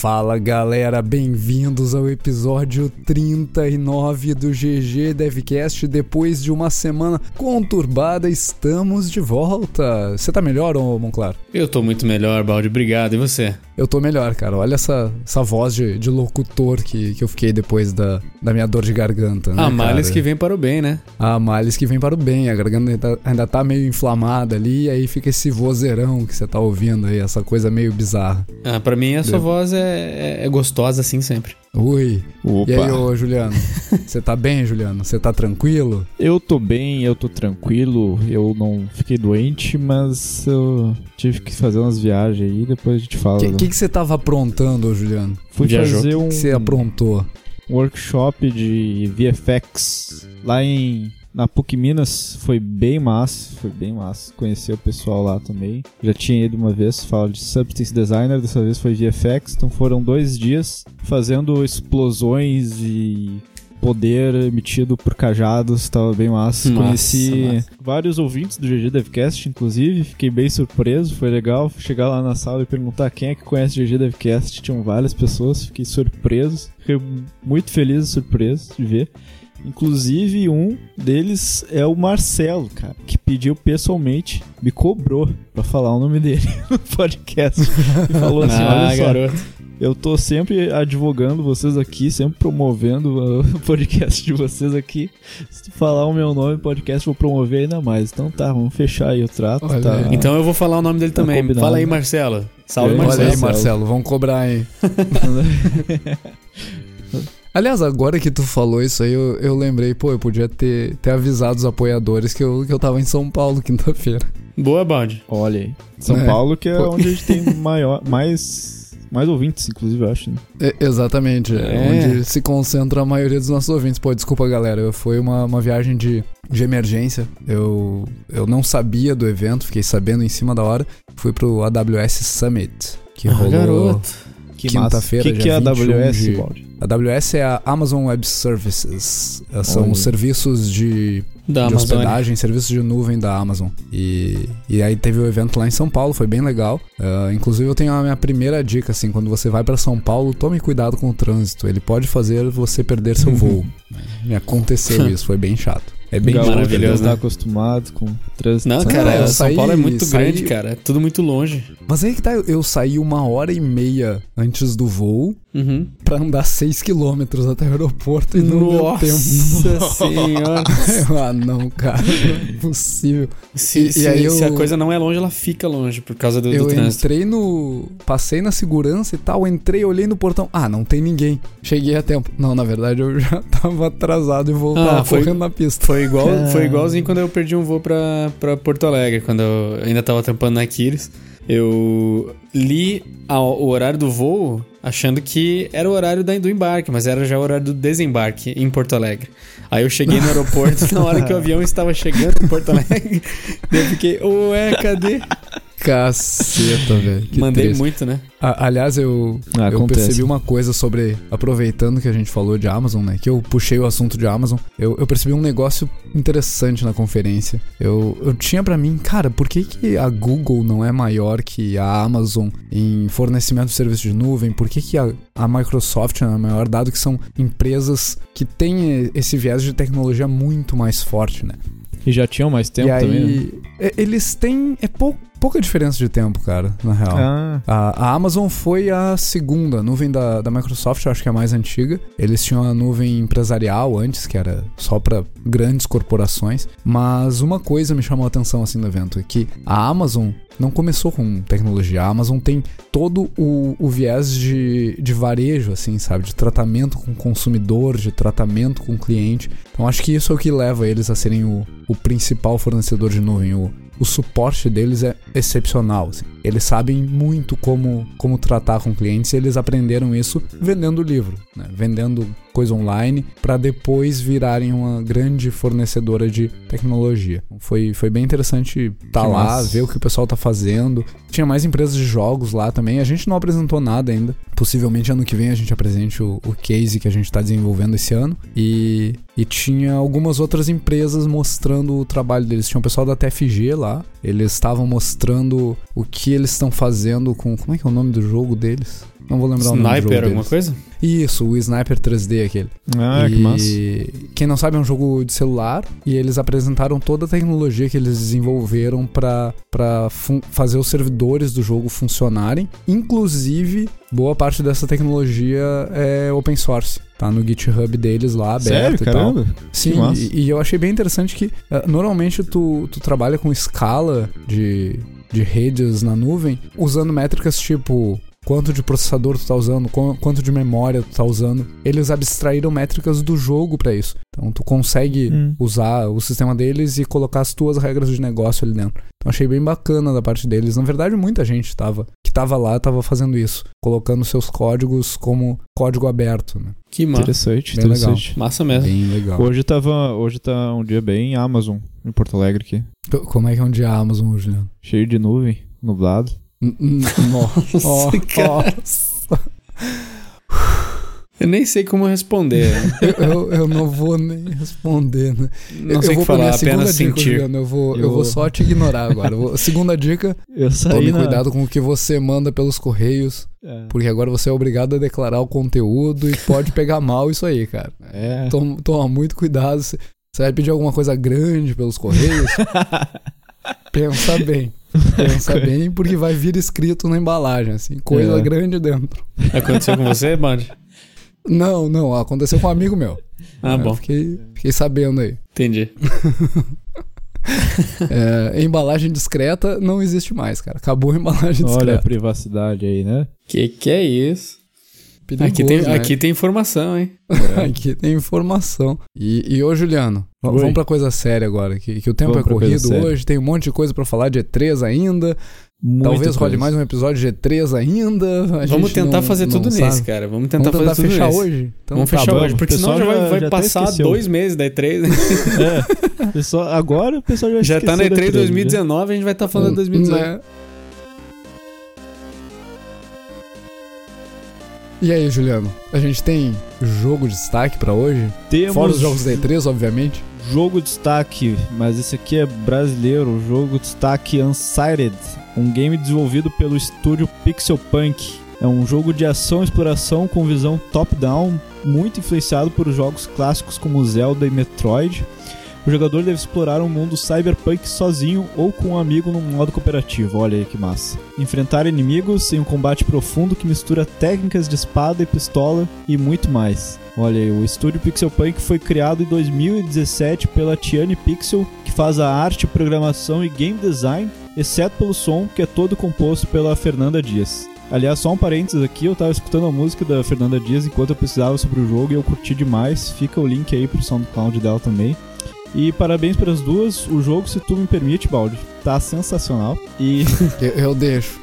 Fala galera, bem-vindos ao episódio 39 do GG Devcast. Depois de uma semana conturbada, estamos de volta. Você tá melhor, ô Monclar? Eu tô muito melhor, Balde, obrigado. E você? Eu tô melhor, cara. Olha essa, essa voz de, de locutor que, que eu fiquei depois da, da minha dor de garganta. Né, a males cara? que vem para o bem, né? A males que vem para o bem. A garganta ainda, ainda tá meio inflamada ali, e aí fica esse vozeirão que você tá ouvindo aí, essa coisa meio bizarra. Ah, pra mim a sua voz é, é, é gostosa assim sempre. Ui. Opa. E aí, ô Juliano? Você tá bem, Juliano? Você tá tranquilo? Eu tô bem, eu tô tranquilo, eu não fiquei doente, mas eu tive que fazer umas viagens aí, depois a gente fala. O que, que, você tava aprontando, ô Juliano? Fui Viajou. fazer O um que você aprontou? workshop de VFX lá em na PUC Minas, foi bem massa, foi bem massa. Conhecer o pessoal lá também. Já tinha ido uma vez, fala de Substance Designer, dessa vez foi VFX, então foram dois dias fazendo explosões e poder emitido por cajados, tava bem massa. Massa, Conheci massa. vários ouvintes do GG Devcast, inclusive, fiquei bem surpreso, foi legal chegar lá na sala e perguntar quem é que conhece o GG Devcast, tinham várias pessoas, fiquei surpreso, fiquei muito feliz e surpreso de ver. Inclusive, um deles é o Marcelo, cara, que pediu pessoalmente, me cobrou pra falar o nome dele no podcast. E falou assim: ah, olha só, garoto. eu tô sempre advogando vocês aqui, sempre promovendo o podcast de vocês aqui. Se tu falar o meu nome no podcast, eu vou promover ainda mais. Então tá, vamos fechar aí o trato. Tá? Então eu vou falar o nome dele Tá também. combinado. Fala aí, Marcelo. Salve, Olha Olha Marcelo. aí, Marcelo, vamos cobrar aí. Aliás, agora que tu falou isso aí, eu, eu lembrei, pô, eu podia ter, ter avisado os apoiadores que eu, que eu tava em São Paulo quinta-feira. Boa, Balde. Olha aí. São É. Paulo, que é Pô. onde a gente tem maior, mais, mais ouvintes, inclusive, eu acho. Né? É, exatamente, é. É. onde se concentra a maioria dos nossos ouvintes. Pô, desculpa, galera, foi uma, uma viagem de, de emergência. Eu, eu não sabia do evento, fiquei sabendo em cima da hora. Fui pro AWS Summit, que Ah, rolou garoto. Que Quinta-feira, O que, que é a dia 21 AWS, de- Baldi? A AWS é a Amazon Web Services. Eh, São Olha. os serviços de, Da de hospedagem, serviços de nuvem da Amazon. E, e aí teve o evento lá em São Paulo, foi bem legal. Ah, inclusive eu tenho a minha primeira dica, assim, quando você vai pra São Paulo, tome cuidado com o trânsito. Ele pode fazer você perder seu voo. Me aconteceu isso, foi bem chato. É bem Gaúcho, maravilhoso, não né? tá acostumado com trânsito. Não, Não, cara, eu São saí- Paulo é muito saí- grande, cara. É tudo muito longe. Mas aí que tá, eu- eu saí uma hora e meia antes do voo Uhum. pra andar 6 quilômetros até o aeroporto e não Nossa deu tempo. senhora. ah, não, cara, não é possível. Se, E- e se- aí eu- se a coisa não é longe, ela fica longe por causa do, do eu trânsito. entrei no. Passei na segurança e tal, entrei, olhei no portão. Ah, não tem ninguém. Cheguei a tempo. Não, na verdade eu já tava atrasado e voltava Ah, foi- correndo na pista. Foi igual, foi igualzinho quando eu perdi um voo pra, pra Porto Alegre, quando eu ainda tava trampando na Aquiles. Eu li o horário do voo achando que era o horário do embarque, mas era já o horário do desembarque em Porto Alegre. Aí eu cheguei no aeroporto na hora que o avião estava chegando em Porto Alegre. eu fiquei, ué, cadê? Caceta, velho. Mandei triste. muito, né? A- aliás, eu, Ah, eu percebi uma coisa sobre. Aproveitando que a gente falou de Amazon, né? Que eu puxei o assunto de Amazon. Eu, eu percebi um negócio interessante na conferência. Eu, eu tinha pra mim, cara, por que, que a Google não é maior que a Amazon em fornecimento de serviço de nuvem? Por que, que a, a Microsoft não é maior, dado que são empresas que têm esse viés de tecnologia muito mais forte, né? E já tinham mais tempo e aí, também, né? eles têm. É pou- pouca diferença de tempo, cara, na real. Ah, A, a Amazon foi a segunda, a nuvem da, da Microsoft, acho que é a mais antiga. Eles tinham a nuvem empresarial antes, que era só para grandes corporações. Mas uma coisa me chamou a atenção assim no evento, é que a Amazon não começou com tecnologia. A Amazon tem todo o, o viés de, de varejo, assim, sabe? De tratamento com o consumidor, de tratamento com o cliente. Então acho que isso é o que leva eles a serem o, o principal fornecedor de nuvem. O, o suporte deles é excepcional. assim. Eles sabem muito como, como tratar com clientes e eles aprenderam isso vendendo livro, né? vendendo coisa online para depois virarem uma grande fornecedora de tecnologia. Foi, foi bem interessante estar Que lá, massa. ver o que o pessoal tá fazendo. Tinha mais empresas de jogos lá também. A gente não apresentou nada ainda. Possivelmente ano que vem a gente apresente o, o case que a gente tá desenvolvendo esse ano. E, e tinha algumas outras empresas mostrando o trabalho deles. Tinha o pessoal da TFG lá. Eles estavam mostrando o que eles estão fazendo com. Como é que é o nome do jogo deles? Não vou lembrar o nome do jogo Sniper, alguma deles. coisa? Isso, o Sniper 3D aquele. Ah, e que massa. quem não sabe é um jogo de celular e eles apresentaram toda a tecnologia que eles desenvolveram para fazer os servidores do jogo funcionarem. Inclusive, boa parte dessa tecnologia é open source. Tá no GitHub deles lá, aberto Sério, e tal. caramba? Sim, Que massa. e, e eu achei bem interessante que eh, normalmente tu, tu trabalha com escala de, de redes na nuvem usando métricas tipo quanto de processador tu tá usando, qu- quanto de memória tu tá usando. Eles abstraíram métricas do jogo pra isso. Então tu consegue Hum. usar o sistema deles e colocar as tuas regras de negócio ali dentro. Então achei bem bacana da parte deles. Na verdade, muita gente tava, que tava lá tava fazendo isso, colocando seus códigos como código aberto, né? Que massa. Interessante, Bem interessante. Massa mesmo. Bem legal. Hoje tava, hoje tá um dia bem Amazon em Porto Alegre aqui, Como é que é um dia Amazon, Juliano? cheio de nuvem, nublado. Nossa, Nossa, cara. Eu nem sei como responder. eu, eu não vou nem responder, né? Não eu sei o vou falar, segunda apenas dica, sentir. Juliano. Eu vou, eu... Eu- vou só te ignorar agora. Eu vou- Segunda dica, Eu tome na... cuidado com o que você manda pelos correios, É. porque agora você é obrigado a declarar o conteúdo e pode pegar mal isso aí, cara. É. Toma, toma muito cuidado. Você você vai pedir alguma coisa grande pelos correios? Pensa bem. Pensa bem, porque vai vir escrito na embalagem, assim, coisa É. grande dentro. Aconteceu com você, Band? Não, não, aconteceu com um amigo meu. Ah, Eu bom. Fiquei, fiquei sabendo aí. Entendi. É, embalagem discreta não existe mais, cara. Acabou a embalagem Olha a discreta. privacidade aí, né? Que que é isso? Perigoso, Aqui tem, né? aqui tem informação, hein? Aqui tem informação. E, e ô, Juliano, Oi. vamos pra coisa séria agora. Que, que o tempo Vamos é corrido hoje, tem um monte de coisa pra falar de E3 ainda. Muita Talvez role mais um episódio de E3 ainda. A Vamos gente tentar não- fazer não tudo sabe. nesse, cara. Vamos tentar Vamos tentar fazer tudo fechar nesse. hoje? Então, Vamos tá fechar bom. hoje, porque senão já vai, já- vai já passar dois meses da E3. né? É, pessoal, agora o pessoal já Já tá na esqueceu da E3 E3, 2019, a gente vai estar falando de 2018. Né? E aí, Juliano? A gente tem jogo de destaque pra hoje? Temos Fora os jogos da E3, obviamente. jogo destaque, mas esse aqui é brasileiro, o jogo destaque Unsighted, um game desenvolvido pelo estúdio Pixel Punk. É um jogo de ação e exploração com visão top-down, muito influenciado por jogos clássicos como Zelda e Metroid. O jogador deve explorar um mundo cyberpunk sozinho ou com um amigo num modo cooperativo, olha aí que massa. Enfrentar inimigos em um combate profundo que mistura técnicas de espada e pistola e muito mais. Olha aí, o estúdio Pixel Punk foi criado em 2017 pela Tiane Pixel, que faz a arte, programação e game design, exceto pelo som, que é todo composto pela Fernanda Dias. Aliás, só um parênteses aqui, eu tava escutando a música da Fernanda Dias enquanto eu pesquisava sobre o jogo e eu curti demais. Fica o link aí pro SoundCloud dela também. E parabéns para as duas. O jogo, se tu me permite, Baldi, tá sensacional. E Eu, eu deixo.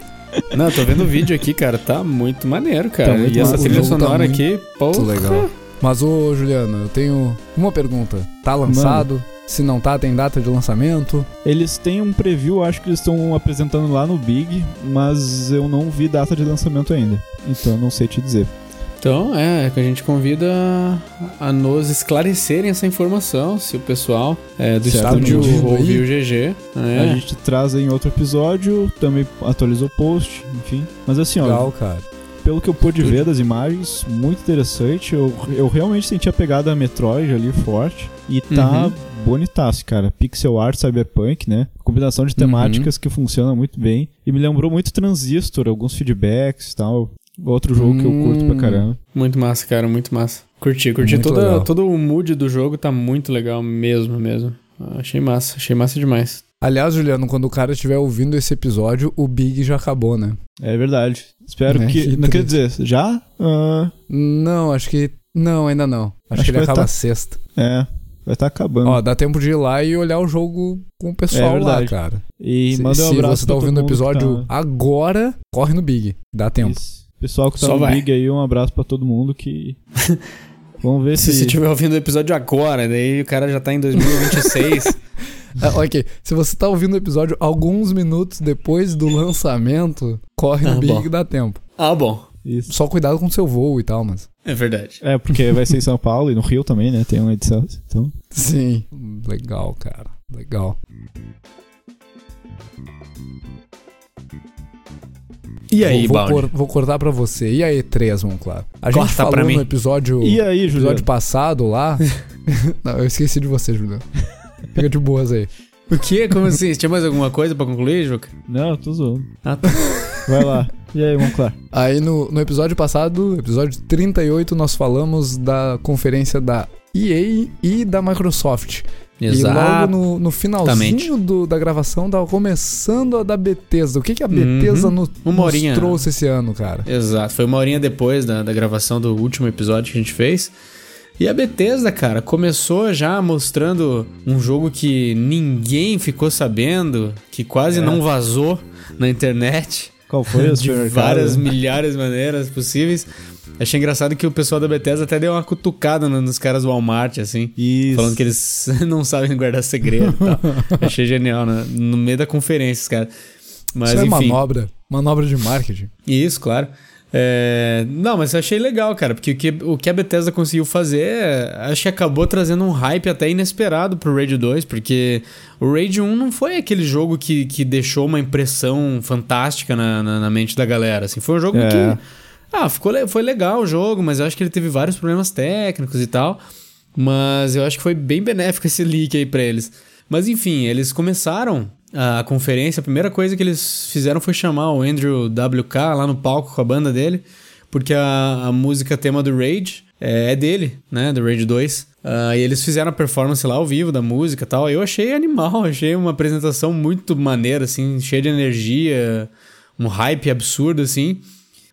Não, eu tô vendo o vídeo aqui, cara. Tá muito maneiro, cara. Tá muito e essa trilha tá sonora muito aqui, pô. Muito legal. Mas, ô, Juliano, eu tenho uma pergunta. Tá lançado? Se não tá, tem data de lançamento? eles têm um preview, acho que eles estão apresentando lá no Big, mas eu não vi data de lançamento ainda. Então eu não sei te dizer. Então, é, que a gente convida a, nos esclarecerem essa informação, se o pessoal é, do Certo, estúdio aí. ouviu o GG. É. A gente traz em outro episódio, também atualizou o post, enfim. Mas assim, ó, Legal, cara. pelo que eu pude ver das imagens, muito interessante. Eu, eu realmente senti a pegada Metroid ali forte. E tá Uhum. Bonitaço, cara. Pixel art, cyberpunk, né? Combinação de temáticas que funciona muito bem. E me lembrou muito Transistor, alguns feedbacks e tal. Outro jogo que eu curto pra Hum. caramba. Muito massa, cara, muito massa. Curti, curti. Muito Toda, legal. todo o mood do jogo tá muito legal mesmo, mesmo. Achei massa, achei massa demais. Aliás, Juliano, quando o cara estiver ouvindo esse episódio, o Big já acabou, né? É verdade. Espero É, que. que Não quer dizer, já? Ah, Não, acho que. Não, ainda não. Acho, Acho que que ele acaba tá- sexta. é. Vai estar acabando. Ó, dá tempo de ir lá e olhar o jogo com o pessoal É lá, cara. e se manda um se abraço você tá ouvindo o episódio tá- agora, corre no Big. Dá tempo. Isso. Pessoal que tá Só no vai. Big aí, um abraço pra todo mundo que. Vamos ver Se se. você estiver ouvindo o episódio agora, daí o cara já tá em 2026. Ah, ok, se você tá ouvindo o episódio alguns minutos depois do lançamento, corre no Ah, Big bom. dá tempo. ah, bom. Isso. Só cuidado com o seu voo e tal, mas. É verdade. É, porque vai ser em São Paulo e no Rio também, né? Tem uma edição. Então. Sim. Legal, cara. Legal. E aí, vou, vou, cor- vou cortar pra você. E a E3, Monclar? A gente Corta falou pra mim. no episódio, E aí, Juliano? episódio passado lá. Não, eu esqueci de você, Juliano. Fica de boas aí. O quê? Como assim? Tinha mais alguma coisa pra concluir, Juca? Não, eu tô zoando. Ah, tá. Vai lá. E aí, Monclar? Aí no, no episódio passado, episódio 38, nós falamos da conferência da EA e da Microsoft. E logo Exato. no, no finalzinho do- da gravação tava começando a da Bethesda. O que, que a Bethesda Uhum. nos horinha. trouxe esse ano, cara? Exato. Foi uma horinha depois da, da gravação do último episódio que a gente fez. E a Bethesda, cara, começou já mostrando um jogo que ninguém ficou sabendo, que quase É. não vazou na internet. Qual foi o de várias milhares de maneiras possíveis. Achei engraçado que o pessoal da Bethesda até deu uma cutucada no- nos caras do Walmart, assim. Isso. Falando que eles não sabem guardar segredo e tal. Achei genial, né? No meio da conferência, os caras. Mas Isso é enfim. manobra. Manobra de marketing. Isso, claro. É, Não, mas eu achei legal, cara, porque o que, o que a Bethesda conseguiu fazer, é, acho que acabou trazendo um hype até inesperado pro Raid 2, porque o Raid 1 não foi aquele jogo que, que deixou uma impressão fantástica na, na, na mente da galera, assim. Foi um jogo É. que... Ah, ficou, foi legal o jogo, mas eu acho que ele teve vários problemas técnicos e tal. Mas eu acho que foi bem benéfico esse leak aí pra eles. Mas enfim, eles começaram a conferência. A primeira coisa que eles fizeram foi chamar o Andrew WK lá no palco com a banda dele, porque a, a música tema do Rage é, é dele, né? Do Rage 2. Ah, e eles fizeram a performance lá ao vivo da música e tal. Eu achei animal, achei uma apresentação muito maneira, assim, cheia de energia, um hype absurdo, assim.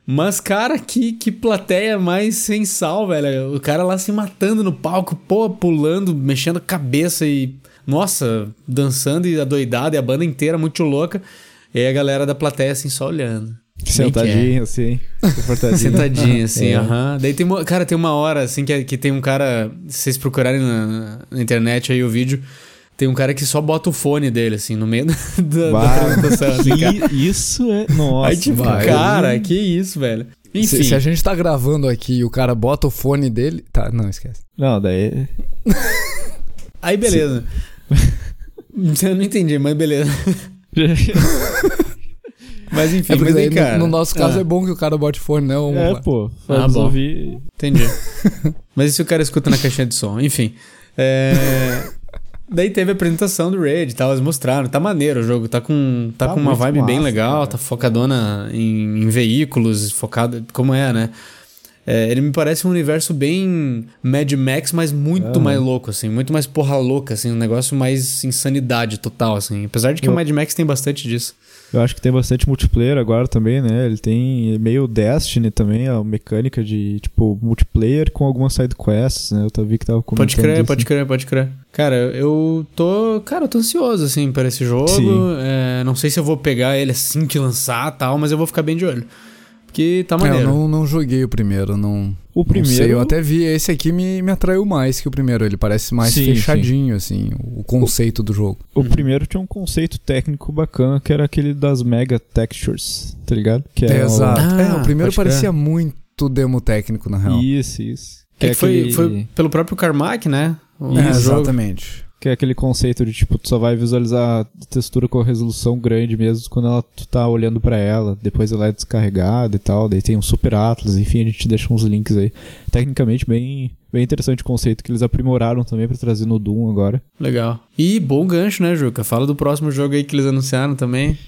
Mas, cara, que, que plateia mais sem sal, velho. O cara lá se matando no palco, pô, pulando, mexendo a cabeça e, nossa, dançando e adoidado, e a banda inteira muito louca. E aí a galera da plateia, assim, só olhando. Sentadinho, assim. Confortadinho. Sentadinho, assim, É. aham. Daí tem uma, cara, tem uma hora, assim, que, que tem um cara, se vocês procurarem na, na internet aí o vídeo, tem um cara que só bota o fone dele, assim, no meio da, da Bah, apresentação, assim, cara. isso é. Nossa. Aí, tipo, vai. cara, que isso, velho. Enfim. Se, se a gente tá gravando aqui e o cara bota o fone dele. Tá, não, esquece. Não, daí. Aí beleza. Eu não entendi, mas beleza. Mas enfim, É mas aí, cara. no, no nosso caso ah, é bom que o cara bote fone, né? Vamos é, lá. pô. Ah, bom. ouvir. Entendi. mas e se o cara escuta na caixinha de som? Enfim. É... Daí teve a apresentação do Raid e tal, eles mostraram. Tá maneiro o jogo, tá com, tá Tá com uma vibe bem massa, legal, cara. tá focadona em, em veículos, focada. Como é, né? É, ele me parece um universo bem Mad Max, mas muito Ah. mais louco, assim, muito mais porra louca, assim, um negócio mais insanidade total, assim. Apesar de que Eu- o Mad Max tem bastante disso. Eu acho que tem bastante multiplayer agora também, né? Ele tem meio Destiny também, a mecânica de, tipo, multiplayer com algumas side quests, né? Eu tava- vi que tava comentando Pode crer, pode crer, pode crer. Cara, eu tô. Cara, eu tô ansioso, assim, para esse jogo. É, não sei se eu vou pegar ele assim que lançar tal, mas eu vou ficar bem de olho. Porque tá É, maneiro. eu não, não joguei o primeiro, não. O Não primeiro. sei, eu até vi. Esse aqui me, me atraiu mais que o primeiro. Ele parece mais Sim, fechadinho, assim, o conceito do jogo. O primeiro tinha um conceito técnico bacana, que era aquele das mega textures, tá ligado? Que É, o- exato. Ah, é, o primeiro parecia muito demo técnico, na real. Isso, isso. É que foi, aquele- foi pelo próprio Carmack, né? O É, jogo. exatamente. Que é aquele conceito de, tipo, tu só vai visualizar a textura com resolução grande mesmo quando ela, tu tá olhando pra ela. Depois ela é descarregada e tal. Daí tem um Super Atlas, enfim, a gente deixa uns links aí. Tecnicamente, bem, bem interessante o conceito que eles aprimoraram também pra trazer no Doom agora. Legal. E bom gancho, né, Juca? Fala do próximo jogo aí que eles anunciaram também.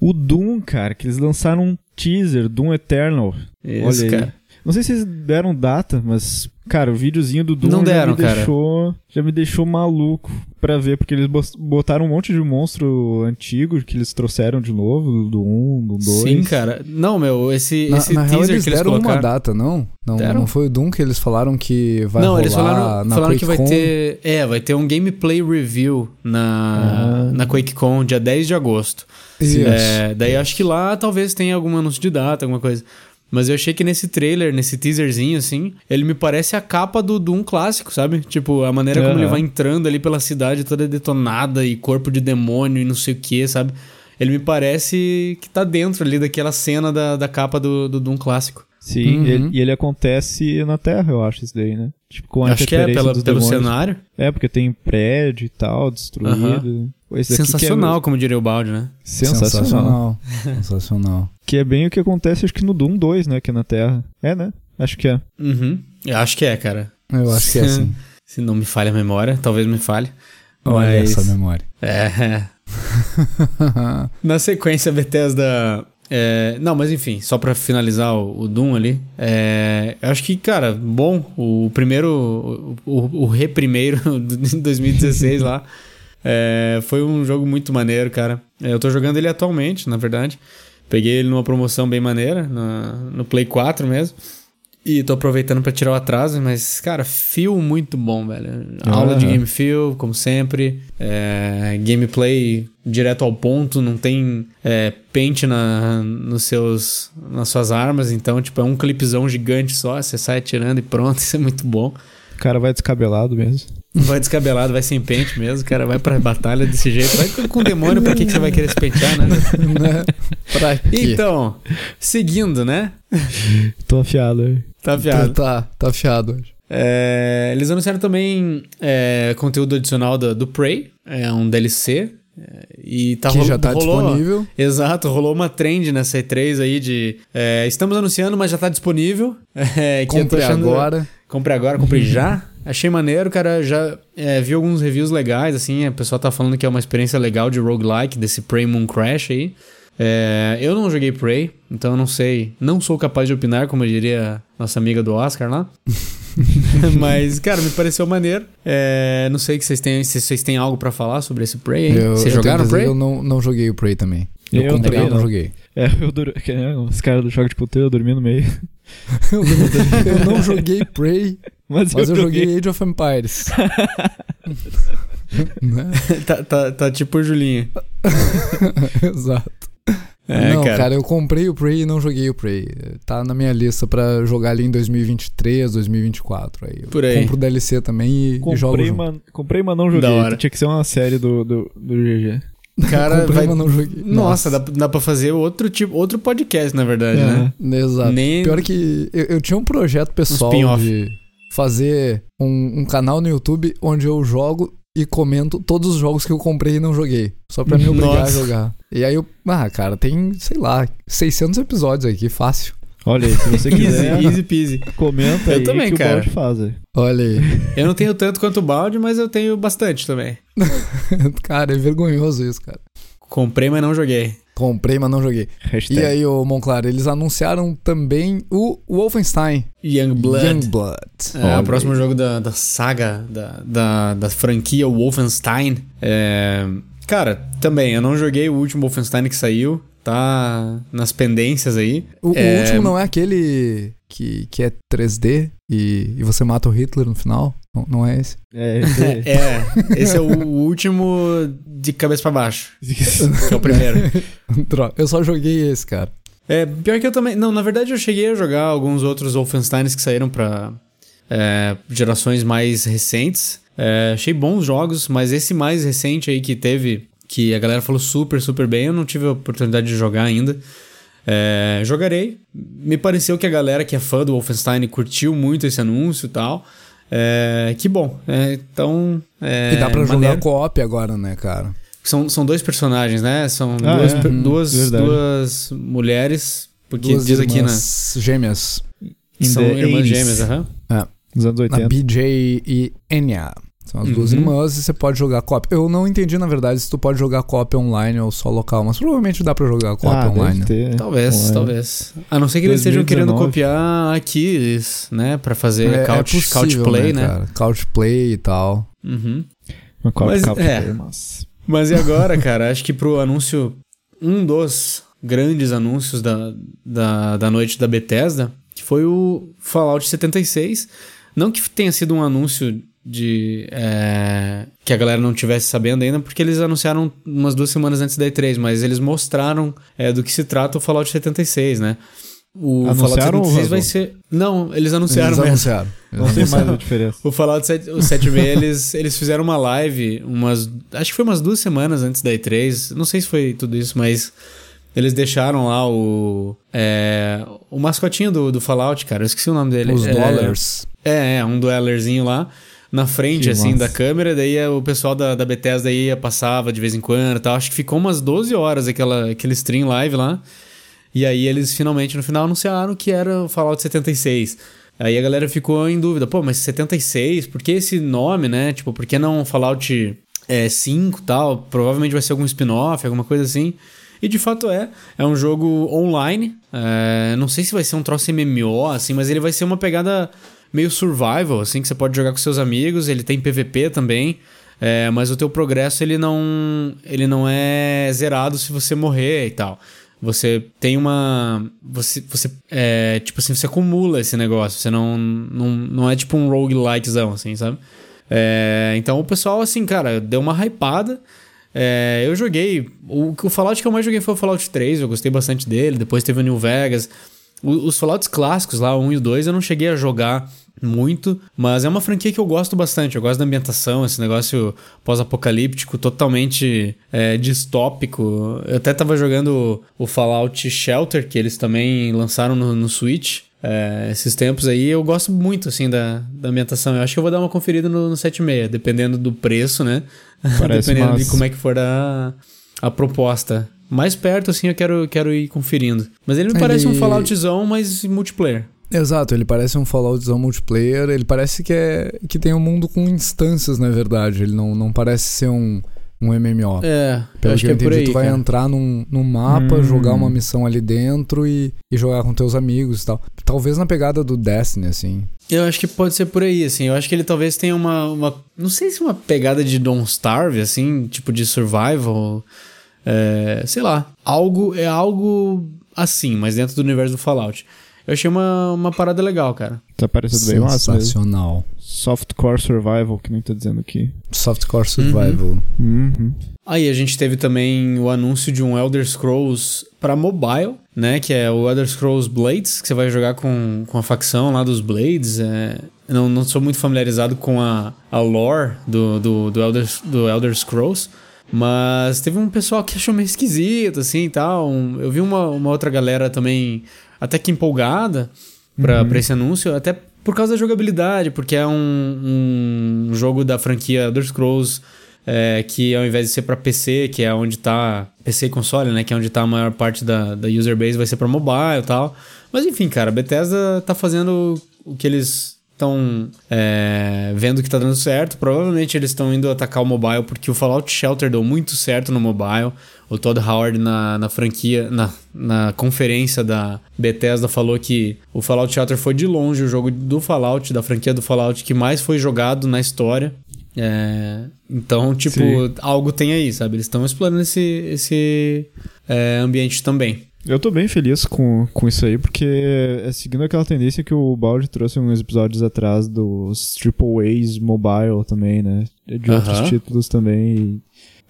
O Doom, cara, que eles lançaram um teaser, Doom Eternal. Isso, Olha aí. cara. Não sei se eles deram data, mas, cara, o videozinho do Doom Não deram, já me cara. deixou, já me deixou maluco pra ver, porque eles botaram um monte de monstro antigo que eles trouxeram de novo, do 1, do 2. Sim, cara. Não, meu, esse, Na, esse na real, teaser eles que eles deram uma colocaram. data, não? Não, Deram? não foi o Doom que eles falaram que vai não, rolar eles falaram, na falaram que vai ter. É, vai ter um gameplay review na, Ah. na QuakeCon, dia 10 de agosto. Isso. É, daí acho que lá talvez tenha algum anúncio de data, alguma coisa. Mas eu achei que nesse trailer, nesse teaserzinho, assim, ele me parece a capa do Doom clássico, sabe? Tipo, a maneira como Aham. ele vai entrando ali pela cidade toda detonada e corpo de demônio e não sei o que, sabe? Ele me parece que tá dentro ali daquela cena da, da capa do, do Doom clássico. Sim, Uhum. ele- e ele acontece na Terra, eu acho, isso daí, né? Tipo, com a Acho que é pela, dos pelo demônios. cenário. É, porque tem prédio e tal, destruído. Esse é- Sensacional, como diria o Balde, né? sensacional. Sensacional. Que é bem o que acontece, acho que no Doom 2, né? Que é na Terra. É, né? Acho que é. Uhum. Eu acho que é, cara. Eu acho que é assim. Se não me falha a memória, talvez me falhe. Olha Mas- essa memória. É. Na sequência, a Bethesda. é, não, mas enfim, só pra finalizar o, o Doom ali. é, eu acho que, cara, bom. O primeiro. O, o, o re-primeiro de 2016 lá. É, foi um jogo muito maneiro, cara. É, eu tô jogando ele atualmente, na verdade. Peguei ele numa promoção bem maneira, na- no Play 4 mesmo. E tô aproveitando pra tirar o atraso, mas, cara, feel muito bom, velho. Aula de Aham. game feel, como sempre. É, gameplay direto ao ponto, não tem é, pente na, nos seus, nas suas armas, então, tipo, é um clipezão gigante só, você sai atirando e pronto, isso é muito bom. O cara vai descabelado mesmo. Vai descabelado, vai sem pente mesmo, cara, vai pra batalha desse jeito. Vai com, com demônio, pra que, que você vai querer se pentear, né? né? Pra quê? Então, seguindo, né? Tô afiado. Tá afiado. Tá, tá afiado hoje. É, eles anunciaram também é, conteúdo adicional do, do Prey, é um DLC. é, e tá que rolo- já tá rolou, disponível. Exato, rolou uma trend nessa E3 aí de é, estamos anunciando, mas já tá disponível. É, Compre achando- agora. Comprei agora, comprei já. Achei maneiro, cara. Já é, vi alguns reviews legais, assim. A pessoa tá falando que é uma experiência legal de roguelike, desse Prey Moon Crash aí. É, eu não joguei Prey, então eu não sei. Não sou capaz de opinar, como diria nossa amiga do Oscar lá. Mas, cara, me pareceu maneiro. É, não sei que vocês têm, se vocês têm algo pra falar sobre esse Prey. Eu, Vocês eu jogaram Prey? Eu não, não joguei o Prey também. Eu, Eu comprei, eu não não. joguei. É, eu dur... né, os caras do jogo de puteiro eu dormi no meio. eu não joguei Prey, Mas, mas eu joguei Age of Empires. né? tá, tá, tá tipo o Julinho. Exato. É, não, cara. cara. eu comprei o Prey e não joguei o Prey. Tá na minha lista pra jogar ali em 2023, 2024. Aí eu Por aí. compro o DLC também e, e jogo Comprei, junto. mas, comprei, mas não joguei. Da hora. Tinha que ser uma série do, do, do GG. Cara, comprei, vai... mas não joguei. Nossa, dá, dá pra fazer outro tipo, outro podcast, na verdade, É. né? Exato. Nem- Pior que eu, eu tinha um projeto pessoal spin-off. de fazer um, um canal no YouTube onde eu jogo e comento todos os jogos que eu comprei e não joguei. Só pra me obrigar Nossa. a jogar. E aí eu. Ah, cara, tem, sei lá, 600 episódios aqui, fácil. Olha aí, se você quiser, Easy, easy peasy. comenta Eu aí também, que cara. o balde faz. aí. Olha aí. Eu não tenho tanto quanto o balde, mas eu tenho bastante também. cara, é vergonhoso isso, cara. Comprei, mas não joguei. Comprei, mas não joguei. Hashtag. E aí, ô Monclar, eles anunciaram também o Wolfenstein Youngblood. Youngblood. É, Olha o próximo jogo da, da saga, da, da, da franquia Wolfenstein. É, cara, também, eu não joguei o último Wolfenstein que saiu. Tá nas pendências aí. O, o É, último não é aquele que, que é 3D e, e você mata o Hitler no final? Não, não é esse? É, esse aí. É, esse é o último de cabeça pra baixo. Que é o primeiro. Droga, eu só joguei esse, cara. É, pior que eu também. Não, na verdade eu cheguei a jogar alguns outros Wolfensteins que saíram pra é, gerações mais recentes. É, achei bons jogos, mas esse mais recente aí que teve, que a galera falou super, super bem, eu não tive a oportunidade de jogar ainda. É, jogarei. Me pareceu que a galera que é fã do Wolfenstein curtiu muito esse anúncio e tal. É, que bom. É, então. É, e dá pra jogar maneiro. co-op agora, né, cara? São, são dois personagens, né? São Ah, duas, é? per- Hum, duas, verdade. duas mulheres. Porque Duas diz aqui irmãs gêmeas. São irmãs 80s, gêmeas, aham. Nos anos A 80. BJ e Enya. São as duas Uhum. irmãs e você pode jogar co-op. Eu não entendi, na verdade, se tu pode jogar co-op online ou só local, mas provavelmente dá pra jogar co-op ah, online. deve ter. Talvez, Online. talvez. A não ser que eles estejam 2019. querendo copiar aqui, né? Pra fazer É, couch, é possível, couch play, né? Cara? Couch play e tal. Uhum. Uma Copa Mas, Cup, é. mas- Mas e agora, cara? Acho que pro anúncio. Um dos grandes anúncios da, da, da noite da Bethesda, que foi o Fallout 76. Não que tenha sido um anúncio de. é, que a galera não tivesse sabendo ainda, porque eles anunciaram umas duas semanas antes da E3, mas eles mostraram é, do que se trata o Fallout 76, né? o Fallout Anunciaram ou 76 vai ser. Não, eles anunciaram Eles mesmo. anunciaram. Eles Não tem mais a diferença. O Fallout 7, o 76, eles, eles fizeram uma live, umas. Acho que foi umas duas semanas antes da E3. Não sei se foi tudo isso, mas. Eles deixaram lá o. É, o mascotinho do, do Fallout, cara. Eu esqueci o nome dele. Os É. É, é, um duelerzinho lá na frente, Que assim, massa. da câmera. Daí é, o pessoal da, da Bethesda ia, passava de vez em quando e tal. Acho que ficou umas 12 horas aquela, aquele stream live lá. E aí eles finalmente, no final, anunciaram que era o Fallout 76. Aí a galera ficou em dúvida. Pô, mas 76? Por que esse nome, né? Tipo, por que não Fallout é, 5 e tal? Provavelmente vai ser algum spin-off, alguma coisa assim. E de fato é. É um jogo online. É, não sei se vai ser um troço MMO, assim, mas ele vai ser uma pegada meio survival, assim, que você pode jogar com seus amigos. Ele tem PVP também. é, mas o teu progresso ele não, ele não é zerado se você morrer e tal. Você tem uma. Você, você é, tipo assim, você acumula esse negócio. Você não, não, não é tipo um roguelikezão, assim, sabe? É, então o pessoal, assim, cara, deu uma hypada. É, eu joguei. O, o Fallout que eu mais joguei foi o Fallout 3, eu gostei bastante dele. Depois teve o New Vegas. Os Fallouts clássicos lá, o 1 e o 2, eu não cheguei a jogar muito, mas é uma franquia que eu gosto bastante. Eu gosto da ambientação, esse negócio pós-apocalíptico, totalmente é, distópico. Eu até tava jogando o Fallout Shelter, que eles também lançaram no, no Switch. é, esses tempos aí, eu gosto muito, assim, da, da ambientação. Eu acho que eu vou dar uma conferida no, no 7.6, dependendo do preço, né? Dependendo de massa. como é que for a, a proposta. Mais perto, assim, eu quero, quero ir conferindo. Mas ele me Ele- parece um Falloutzão, mas multiplayer. Exato, ele parece um Falloutzão multiplayer. Ele parece que, é, que tem um mundo com instâncias, na verdade. Ele não, não parece ser um, um MMO. É, Pelo acho que eu é por entendi, aí, tu vai cara. entrar num, num mapa, Hum. jogar uma missão ali dentro e, e jogar com teus amigos e tal. Talvez na pegada do Destiny, assim. Eu acho que pode ser por aí, assim. Eu acho que ele talvez tenha uma, uma. Não sei se uma pegada de Don't Starve, assim, tipo de survival. É, sei lá. Algo. É algo assim, mas dentro do universo do Fallout. Eu achei uma, uma parada legal, cara. Tá parecendo bem massa. Sensacional. Softcore Survival, que nem tá dizendo aqui. Softcore Survival. Uhum. Aí a gente teve também o anúncio de um Elder Scrolls para mobile, né? Que é o Elder Scrolls Blades, que você vai jogar com, com a facção lá dos Blades. É, não, não sou muito familiarizado com a, a lore do, do, do, Elder, do Elder Scrolls. Mas teve um pessoal que achou meio esquisito, assim e tal. Um- eu vi uma, uma outra galera também até que empolgada pra, pra esse anúncio, até por causa da jogabilidade, porque é um, um jogo da franquia Elder Scrolls é, que ao invés de ser pra PC, que é onde tá PC e console, né, que é onde tá a maior parte da, da user base, vai ser pra mobile e tal. Mas enfim, cara, a Bethesda tá fazendo o que eles estão vendo que tá dando certo. Provavelmente eles estão indo atacar o mobile porque o Fallout Shelter deu muito certo no mobile. O Todd Howard na, na franquia, na, na conferência da Bethesda falou que o Fallout Shelter foi de longe o jogo do Fallout, da franquia do Fallout que mais foi jogado na história. É, então, tipo, Sim. algo tem aí, sabe? Eles estão explorando esse, esse é, ambiente também. Eu tô bem feliz com, com isso aí, porque é seguindo aquela tendência que o Baldi trouxe uns episódios atrás dos Triple A's mobile também, né? De outros Aham. títulos também.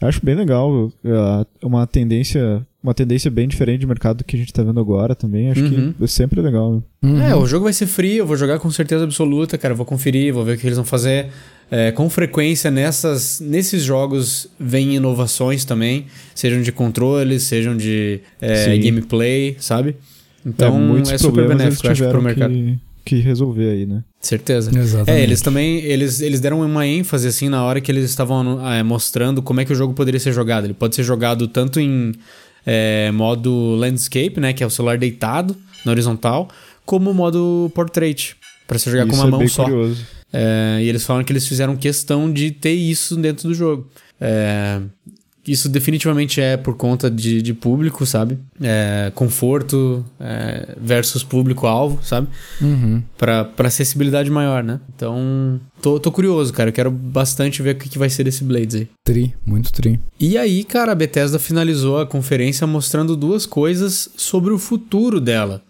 e acho bem legal. É uma tendência, uma tendência bem diferente de mercado do que a gente tá vendo agora também. Acho Uhum. que é sempre legal. né? Uhum. É, o jogo vai ser free, eu vou jogar com certeza absoluta, cara. eu Vou conferir, vou ver o que eles vão fazer. É, com frequência nessas, nesses jogos vem inovações também, sejam de controles, sejam de é, gameplay, sabe? Então é, muitos é super benéfico, eu acho, pro mercado. que, que resolver aí, né? Certeza. Exatamente. É, eles também eles, eles deram uma ênfase assim na hora que eles estavam ah, mostrando como é que o jogo poderia ser jogado. Ele pode ser jogado tanto em é, modo landscape, né, que é o celular deitado na horizontal, como modo portrait, para você jogar isso com uma é mão bem só. curioso. É, e eles falam que eles fizeram questão de ter isso dentro do jogo. É, isso definitivamente é por conta de, de público, sabe? É, conforto é, versus público-alvo, sabe? Uhum. Pra, pra acessibilidade maior, né? Então, tô, tô curioso, cara. Eu quero bastante ver o que, que vai ser desse Blades aí. Tri, muito tri. E aí, cara, a Bethesda finalizou a conferência mostrando duas coisas sobre o futuro dela.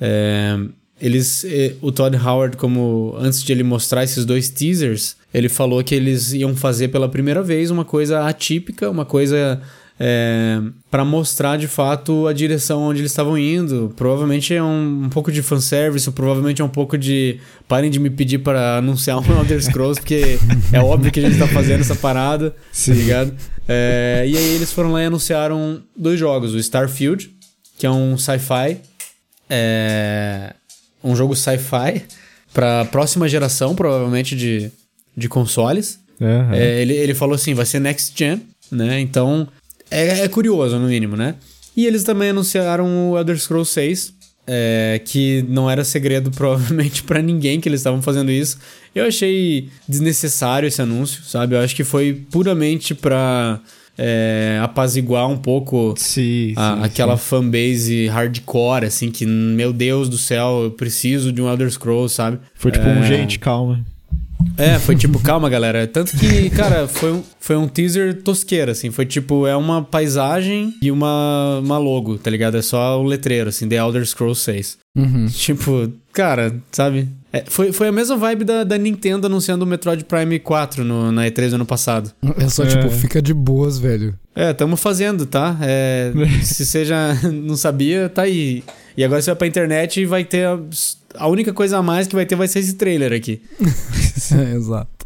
É, eles, eh, o Todd Howard, como antes de ele mostrar esses dois teasers, ele falou que eles iam fazer pela primeira vez uma coisa atípica, uma coisa é, para mostrar de fato a direção onde eles estavam indo. Provavelmente é um, um pouco de fanservice, provavelmente é um pouco de parem de me pedir para anunciar um Elder Scrolls, porque é óbvio que a gente tá fazendo essa parada, Sim. tá ligado? É, e aí eles foram lá e anunciaram dois jogos: o Starfield, que é um sci-fi, é, um jogo sci-fi para próxima geração, provavelmente de, de consoles. Uhum. É, ele, ele falou assim: vai ser next gen, né? Então é, é curioso, no mínimo, né? E eles também anunciaram o Elder Scrolls 6, é, que não era segredo provavelmente para ninguém que eles estavam fazendo isso. Eu achei desnecessário esse anúncio, sabe? Eu acho que foi puramente pra é, apaziguar um pouco sim, a, sim, aquela sim. fanbase hardcore, assim, que, meu Deus do céu, eu preciso de um Elder Scrolls, sabe? Foi tipo é... um gente, calma. É, foi tipo, calma, galera. Tanto que, cara, foi um, foi um teaser tosqueira, assim. Foi tipo, é uma paisagem e uma, uma logo, tá ligado? É só o letreiro, assim, The Elder Scrolls 6. Uhum. Tipo, cara, sabe? É, foi, foi a mesma vibe da, da Nintendo anunciando o Metroid Prime 4 no, na E3 ano passado. É só, tipo, é. tipo, fica de boas, velho. É, tamo fazendo, tá? É, se você já não sabia, tá aí. E agora você vai pra internet e vai ter. A, a única coisa a mais que vai ter vai ser esse trailer aqui. é, exato.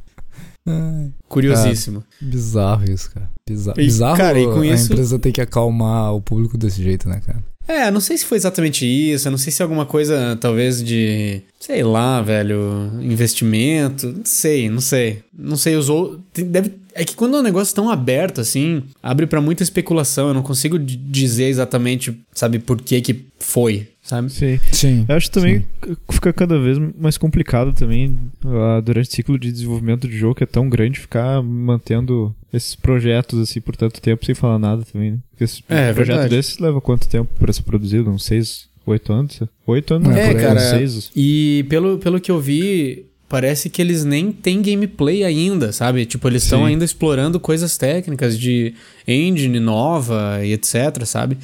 Curiosíssimo. Cara, bizarro isso, cara. Bizarro. E, bizarro cara, e com a isso... empresa tem que acalmar o público desse jeito, né, cara? É, não sei se foi exatamente isso, não sei se é alguma coisa, talvez, de. Sei lá, velho. Investimento. Não sei, não sei. Não sei, usou. Deve. É que quando é um negócio tão aberto assim, abre para muita especulação. Eu não consigo dizer exatamente, sabe, por que que foi, sabe? Sim. Sim. Eu acho também sim. fica cada vez mais complicado também uh, durante o ciclo de desenvolvimento de jogo que é tão grande ficar mantendo esses projetos assim por tanto tempo sem falar nada também, né? Porque esse é, é projeto verdade. desse leva quanto tempo para ser produzido? Uns seis, oito anos? Oito anos? É, cara. Seis. E pelo, pelo que eu vi, parece que eles nem têm gameplay ainda, sabe? Tipo, eles estão ainda explorando coisas técnicas de engine nova e etc, sabe?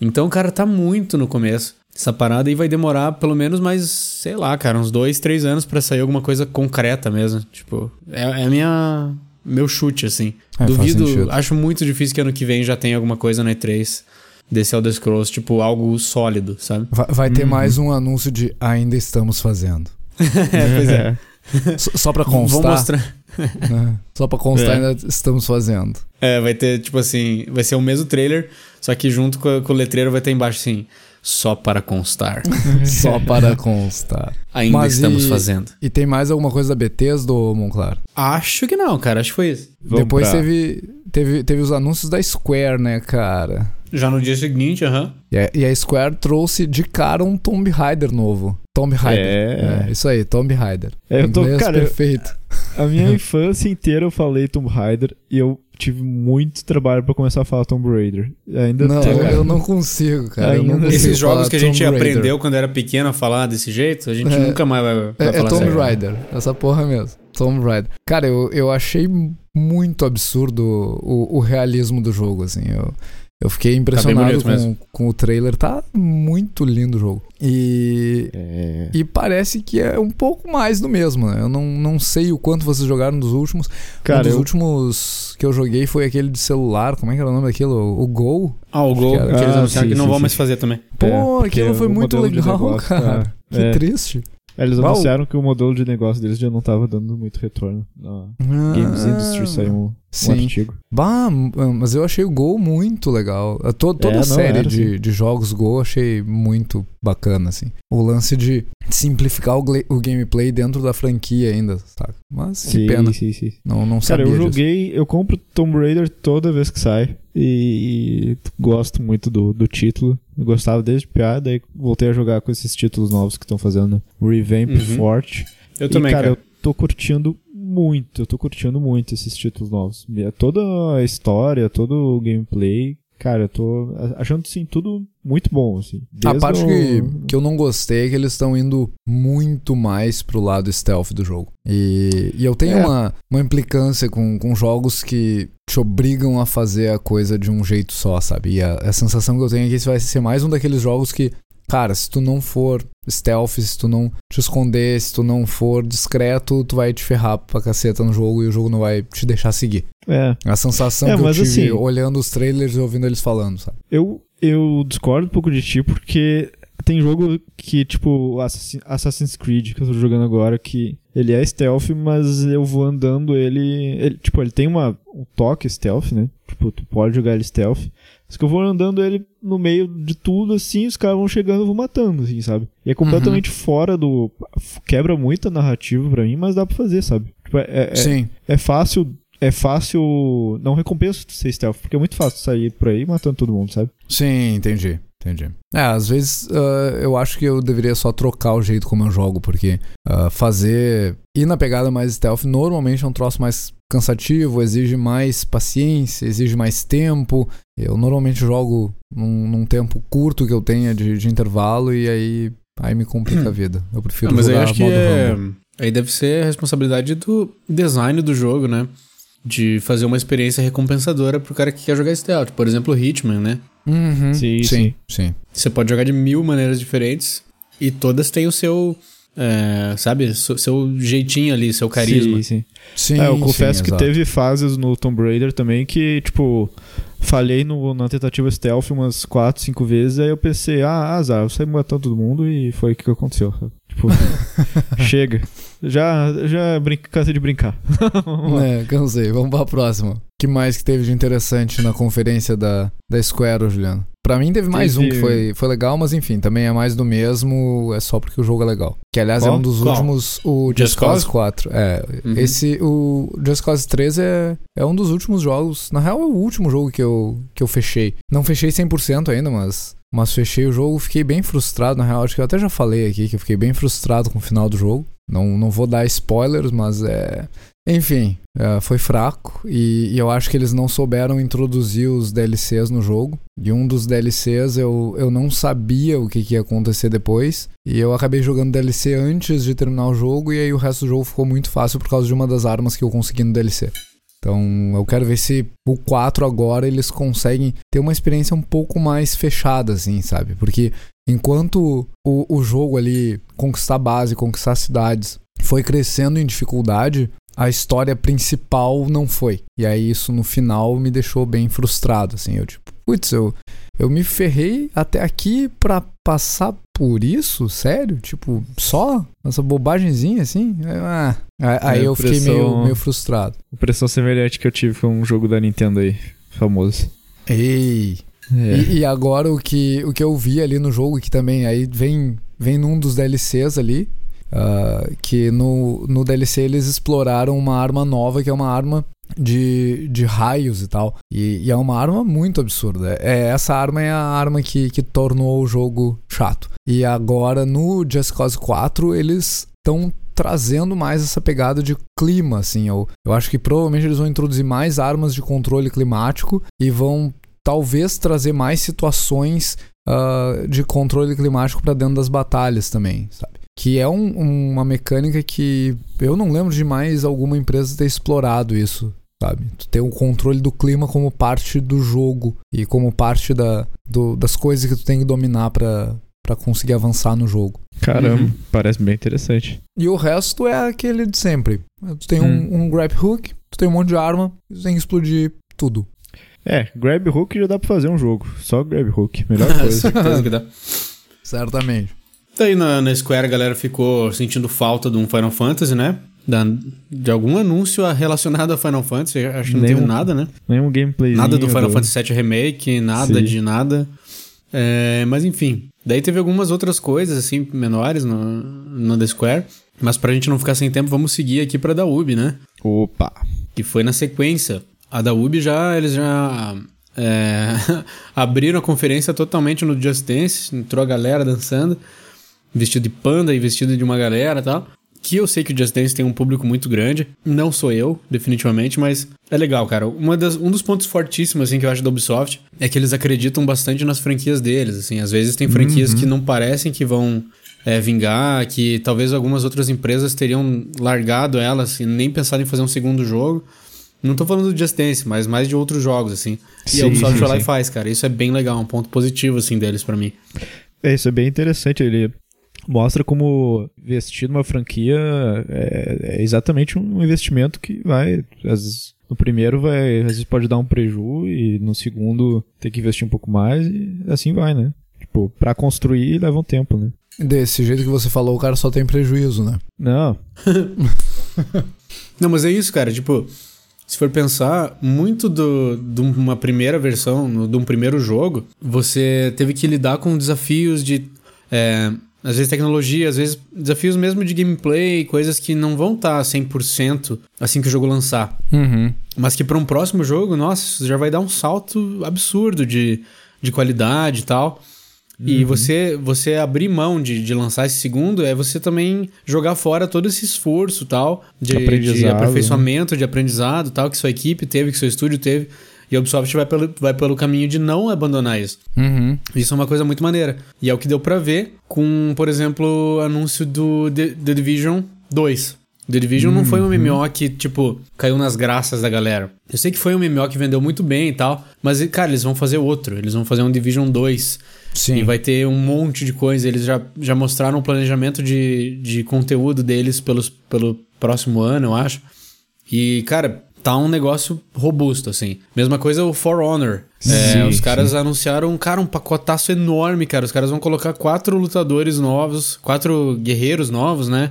Então o cara tá muito no começo. Essa parada aí vai demorar pelo menos mais, sei lá, cara, uns dois, três anos para sair alguma coisa concreta mesmo. Tipo, é, é minha meu chute, assim. É, Duvido, acho muito difícil que ano que vem já tenha alguma coisa na E3 desse Elder Scrolls, tipo, algo sólido, sabe? Vai, vai ter uhum. mais um anúncio de ainda estamos fazendo. É, pois é. Só, só pra constar. Vou mostrar. É, só pra constar, é. ainda estamos fazendo. É, vai ter, tipo assim, vai ser o mesmo trailer, só que junto com, com o letreiro vai ter embaixo assim. Só para constar. Só para constar. Ainda Mas estamos e, fazendo. E tem mais alguma coisa da BTS do Monclar? Acho que não, cara. Acho que foi isso. Vamos Depois teve, teve, teve os anúncios da Square, né, cara? Já no dia seguinte, aham. Uh -huh. e, a Square trouxe de cara um Tomb Raider novo. Tomb Raider. É. é isso aí, Tomb Raider. É, eu tô, cara, perfeito. A minha infância inteira eu falei Tomb Raider e eu tive muito trabalho para começar a falar Tomb Raider. Ainda não, tô, eu não consigo, cara. Não consigo Esses jogos que a gente Tomb aprendeu Raider. quando era pequeno a falar desse jeito, a gente é, nunca mais vai, vai é, falar É Tomb sério. Raider, essa porra mesmo. Tomb Raider. Cara, eu, eu achei muito absurdo o, o realismo do jogo, assim. Eu, eu fiquei impressionado tá com, com o trailer. Tá muito lindo o jogo. E, é. e parece que é um pouco mais do mesmo, né? Eu não, não sei o quanto vocês jogaram nos últimos. Cara, um dos eu... últimos que eu joguei foi aquele de celular. Como é que era o nome daquilo? O Gol? Ah, o Gol. Que, era, que eles ah, anunciaram sim, que não sim, vão sim. mais fazer também. Pô, É, aquilo foi muito legal, negócio cara. tá- Que é. triste. Eles anunciaram que o modelo de negócio deles já não tava dando muito retorno. Na Ah, Games Industry saiu um, um artigo. Bah, m- mas eu achei o Gol muito legal. A to- toda É, a série era, de, sim. de jogos Gol eu achei muito bacana, assim. O lance de simplificar o, o gameplay dentro da franquia ainda, sabe? Mas que sim, pena. sim, sim. Não, não Cara, sabia eu disso. joguei, eu compro Tomb Raider toda vez que sai. E, e gosto muito do, do título. Eu gostava desde piada, daí voltei a jogar com esses títulos novos que estão fazendo Revamp Uhum. forte. Eu e, também, cara, cara. eu tô curtindo muito, eu tô curtindo muito esses títulos novos. E Toda a história, todo o gameplay, cara, eu tô achando sim tudo muito bom, assim. A parte o- que, que eu não gostei é que eles estão indo muito mais pro lado stealth do jogo. E, e eu tenho É. uma, uma implicância com, com jogos que te obrigam a fazer a coisa de um jeito só, sabe? E a, a sensação que eu tenho é que esse vai ser mais um daqueles jogos que, cara, se tu não for stealth, se tu não te esconder, se tu não for discreto, tu vai te ferrar pra caceta no jogo e o jogo não vai te deixar seguir. É. A sensação É, que eu tive assim- olhando os trailers e ouvindo eles falando, sabe? Eu, eu discordo um pouco de ti porque tem jogo que, tipo, Assassin- Assassin's Creed, que eu tô jogando agora, que ele é stealth, mas eu vou andando ele. ele tipo, ele tem uma, um toque stealth, né? Tipo, tu pode jogar ele stealth. Mas que eu vou andando ele no meio de tudo, assim, os caras vão chegando e eu vou matando, assim, sabe? E é completamente fora do. Quebra muita narrativa pra mim, mas dá pra fazer, sabe? Tipo, é, é, Sim. é fácil. É fácil. Não recompensa ser stealth, porque é muito fácil sair por aí matando todo mundo, sabe? Sim, entendi. Entendi. É, às vezes ah, eu acho que eu deveria só trocar o jeito como eu jogo, porque ah, fazer. ir na pegada mais stealth normalmente é um troço mais cansativo, exige mais paciência, exige mais tempo. Eu normalmente jogo num, num tempo curto que eu tenha de, de intervalo e aí, aí me complica a vida. Eu prefiro Ah, mas aí jogar acho que é... Aí deve ser a responsabilidade do design do jogo, né? De fazer uma experiência recompensadora pro cara que quer jogar stealth. Por exemplo, o Hitman, né? Uhum. Sim, sim, sim. Você pode jogar de mil maneiras diferentes e todas têm o seu, é, sabe, seu, seu jeitinho ali, seu carisma. Sim, sim. Sim, é, eu sim, confesso que exato. teve fases no Tomb Raider também que, tipo, falhei no, na tentativa stealth umas 4, 5 vezes, aí eu pensei, ah, azar, eu saí matando todo mundo e foi o que aconteceu. Tipo, chega. Já, já brinca, cansei de brincar. É, cansei. Vamos pra próxima. O que mais que teve de interessante na conferência da, da Square, Juliano? Pra mim teve mais um Teve- que foi, foi legal, mas enfim, também é mais do mesmo, é só porque o jogo é legal. Que aliás é Qual? um dos Qual? últimos, o Just Just Cause Cause? 4. É, Uhum. esse, o Just Cause 3 é, é um dos últimos jogos, na real é o último jogo que eu, que eu fechei. Não fechei 100% ainda, mas, mas fechei o jogo, fiquei bem frustrado, na real, acho que eu até já falei aqui que eu fiquei bem frustrado com o final do jogo. Não, não vou dar spoilers, mas é. Enfim, é, foi fraco e, e eu acho que eles não souberam introduzir os DLCs no jogo. E um dos DLCs eu, eu não sabia o que, que ia acontecer depois. E eu acabei jogando DLC antes de terminar o jogo, e aí o resto do jogo ficou muito fácil por causa de uma das armas que eu consegui no DLC. Então eu quero ver se o 4 agora eles conseguem ter uma experiência um pouco mais fechada, assim, sabe? Porque enquanto o, o jogo ali, conquistar base, conquistar cidades, foi crescendo em dificuldade, a história principal não foi. E aí isso no final me deixou bem frustrado, assim. Eu tipo, putz, eu, eu me ferrei até aqui pra passar por isso? Sério? Tipo, só? Essa bobagemzinha assim? Ah, aí eu fiquei meio, meio frustrado. Impressão semelhante que eu tive com um jogo da Nintendo aí, famoso. Ei! É. E, e agora o que, o que eu vi ali no jogo, que também aí vem, vem num dos DLCs ali, ah, que no, no DLC eles exploraram uma arma nova, que é uma arma de, de raios e tal. E, e é uma arma muito absurda. É, essa arma é a arma que, que tornou o jogo chato. E agora no Just Cause 4 eles estão trazendo mais essa pegada de clima, assim. Eu, eu acho que provavelmente eles vão introduzir mais armas de controle climático e vão talvez trazer mais situações ah, de controle climático pra dentro das batalhas também, sabe? Que é um- uma mecânica que eu não lembro de mais alguma empresa ter explorado isso, sabe? Tu ter o controle do clima como parte do jogo e como parte da, do- das coisas que tu tem que dominar pra pra conseguir avançar no jogo. Caramba, Uhum. parece bem interessante. E o resto é aquele de sempre. Tu tem um, um grab hook, tu tem um monte de arma, e tu tem que explodir tudo. É, grab hook já dá pra fazer um jogo. Só grab hook, melhor coisa. Certeza que dá. Certamente. Daí na, na Square a galera ficou sentindo falta de um Final Fantasy, né? Da- de algum anúncio relacionado a Final Fantasy. Acho que não Nenhum. teve nada, né? Nenhum gameplay. Nada do Final Fantasy VII Remake, nada Sim. de nada. É, mas enfim. Daí teve algumas outras coisas, assim, menores no, no da Square. Mas pra gente não ficar sem tempo, vamos seguir aqui pra da Ubi, né? Opa. Que foi na sequência. A da Ubi já, eles já é, abriram a conferência totalmente no Just Dance, entrou a galera dançando, vestido de panda e vestido de uma galera e tal. Que eu sei que o Just Dance tem um público muito grande. Não sou eu, definitivamente, mas é legal, cara. Uma das, um dos pontos fortíssimos, assim, que eu acho da Ubisoft é que eles acreditam bastante nas franquias deles, assim. Às vezes tem franquias que não parecem que vão é, vingar, que talvez algumas outras empresas teriam largado elas e nem pensado em fazer um segundo jogo. Não tô falando do Just Dance, mas mais de outros jogos, assim. e Sim, a Ubisoft sim, vai lá e faz, cara. Isso é bem legal, um ponto positivo, assim, deles pra mim. É, isso é bem interessante. Ele, mostra como investir numa franquia é, é exatamente um investimento que vai. Às vezes, no primeiro vai, às vezes pode dar um preju e no segundo tem que investir um pouco mais e assim vai, né? Tipo, pra construir leva um tempo, né? Desse jeito que você falou, o cara só tem prejuízo, né? Não. Não, mas é isso, cara. Tipo, se for pensar, muito do, de uma primeira versão, de um primeiro jogo, você teve que lidar com desafios de. É, às vezes tecnologia, às vezes desafios mesmo de gameplay, coisas que não vão estar 100% assim que o jogo lançar. Uhum. Mas que para um próximo jogo, nossa, isso já vai dar um salto absurdo de, de qualidade e tal. E você, você abrir mão de, de lançar esse segundo é você também jogar fora todo esse esforço tal de, de Aprendizado, aperfeiçoamento, de aprendizado tal que sua equipe teve, que seu estúdio teve. E a Ubisoft vai pelo, vai pelo caminho de não abandonar isso. Uhum. Isso é uma coisa muito maneira. E é o que deu pra ver com, por exemplo, o anúncio do The, The Division 2. The Division não foi um MMO que, tipo, caiu nas graças da galera. Eu sei que foi um MMO que vendeu muito bem e tal, mas, cara, eles vão fazer outro. Eles vão fazer um Division 2. Sim. E vai ter um monte de coisa. Eles já, já mostraram o planejamento de, de conteúdo deles pelos, pelo próximo ano, eu acho. E, cara, tá um negócio robusto, assim. Mesma coisa o For Honor. É, Sim, os caras anunciaram, cara, um pacotaço enorme, cara. Os caras vão colocar quatro lutadores novos, quatro guerreiros novos, né?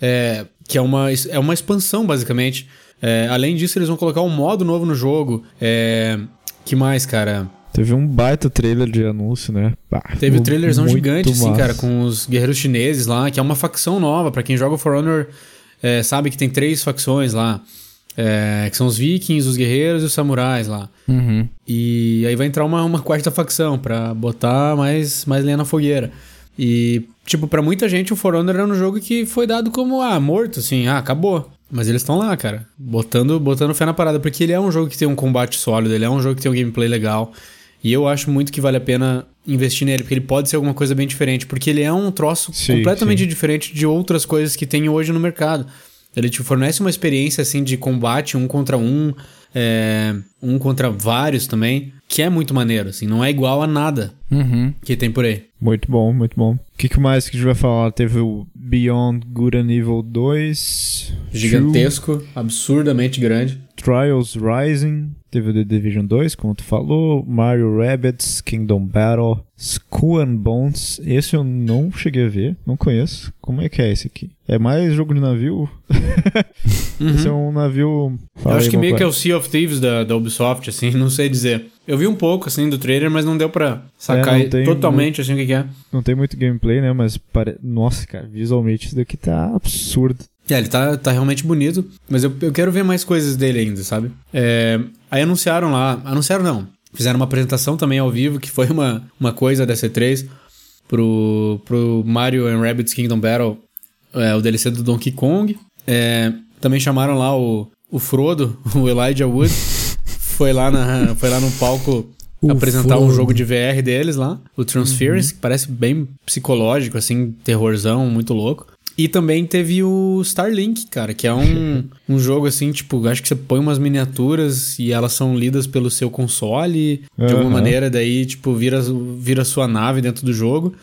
É, que é uma, é uma expansão, basicamente. É, além disso, eles vão colocar um modo novo no jogo. É, que mais, cara? Teve um baita trailer de anúncio, né? Bah, Teve muito trailerzão gigante, assim, cara, com os guerreiros chineses lá, que é uma facção nova. Pra quem joga o For Honor, é, sabe que tem três facções lá. É, que são os vikings, os guerreiros e os samurais lá. Uhum. E aí vai entrar uma, uma quarta facção pra botar mais, mais lenha na fogueira. E, tipo, pra muita gente o For Honor era um jogo que foi dado como, ah, morto, assim, ah, acabou. Mas eles estão lá, cara, botando, botando fé na parada, porque ele é um jogo que tem um combate sólido, ele é um jogo que tem um gameplay legal. E eu acho muito que vale a pena investir nele, porque ele pode ser alguma coisa bem diferente, porque ele é um troço Sim, completamente sim. diferente de outras coisas que tem hoje no mercado. Ele te fornece uma experiência assim de combate um contra um, é, um contra vários também, que é muito maneiro, assim, não é igual a nada Uhum. que tem por aí. Muito bom, muito bom. O que, que mais que a gente vai falar? Teve o Beyond Good and Evil 2. Gigantesco, absurdamente grande. Two, Trials Rising. Teve o The Division 2, como tu falou. Mario Rabbids Kingdom Battle. Skull and Bones. Esse eu não cheguei a ver, não conheço. Como é que é esse aqui? É mais jogo de navio? Esse é um navio. Eu Fala acho aí, que meio que é o Sea of Thieves da, da Ubisoft, assim, não sei dizer. Eu vi um pouco, assim, do trailer, mas não deu pra sacar É, não tem totalmente, assim, o que, que é. Não tem muito gameplay, né? Mas pare... Nossa, cara, visualmente isso daqui tá absurdo. É, ele tá, tá realmente bonito, mas eu, eu quero ver mais coisas dele ainda, sabe? É, aí anunciaram lá, anunciaram não, fizeram uma apresentação também ao vivo, que foi uma, uma coisa da C3 pro, pro Mario and Rabbids Kingdom Battle, é, o DLC do Donkey Kong. É, também chamaram lá o, o Frodo, o Elijah Wood, foi lá, na, foi lá no palco O apresentar um Frodo. jogo de VR deles lá, o Transference, que parece bem psicológico, assim, terrorzão, muito louco. E também teve o Starlink, cara, que é um, um jogo assim, tipo, acho que você põe umas miniaturas e elas são lidas pelo seu console, de alguma Aham. maneira, daí, tipo, vira, vira sua nave dentro do jogo.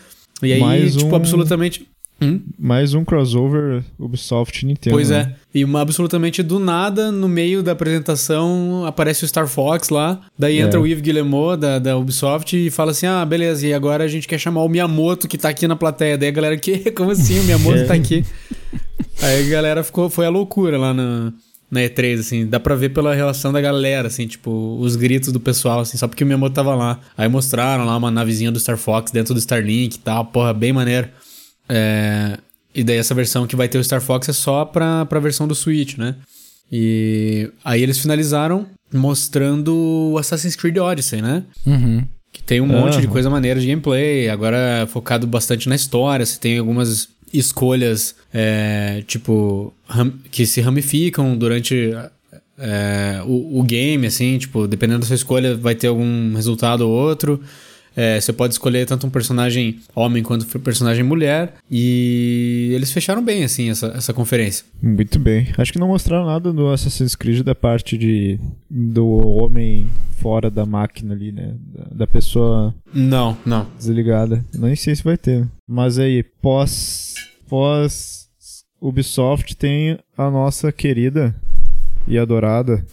E aí, Mais tipo, um- absolutamente. Hum? Mais um crossover Ubisoft Nintendo. Pois né? é. E uma absolutamente do nada, no meio da apresentação, aparece o Star Fox lá. Daí entra É. o Yves Guillemot da, da Ubisoft e fala assim: Ah, beleza, e agora a gente quer chamar o Miyamoto que tá aqui na plateia. Daí a galera, que? Como assim? O Miyamoto É. tá aqui. Aí a galera ficou, foi a loucura lá na, na E3, assim. Dá pra ver pela relação da galera, assim, tipo, os gritos do pessoal, assim, só porque o Miyamoto tava lá. Aí mostraram lá uma navezinha do Star Fox dentro do Starlink e tal, porra, bem maneiro. É, e daí essa versão que vai ter o Star Fox é só pra, pra versão do Switch, né? E aí eles finalizaram mostrando o Assassin's Creed Odyssey, né? Uhum. Que tem um monte de coisa maneira de gameplay, agora focado bastante na história, você tem algumas escolhas, é, tipo, que se ramificam durante é, o, o game, assim, tipo, dependendo da sua escolha vai ter algum resultado ou outro. É, você pode escolher tanto um personagem homem quanto um personagem mulher. E eles fecharam bem, assim, essa, essa conferência. Muito bem. Acho que não mostraram nada do Assassin's Creed da parte de do homem fora da máquina ali, né? Da, da pessoa Não, não. desligada. Nem sei se vai ter. Mas aí, pós. Pós. Ubisoft tem a nossa querida e adorada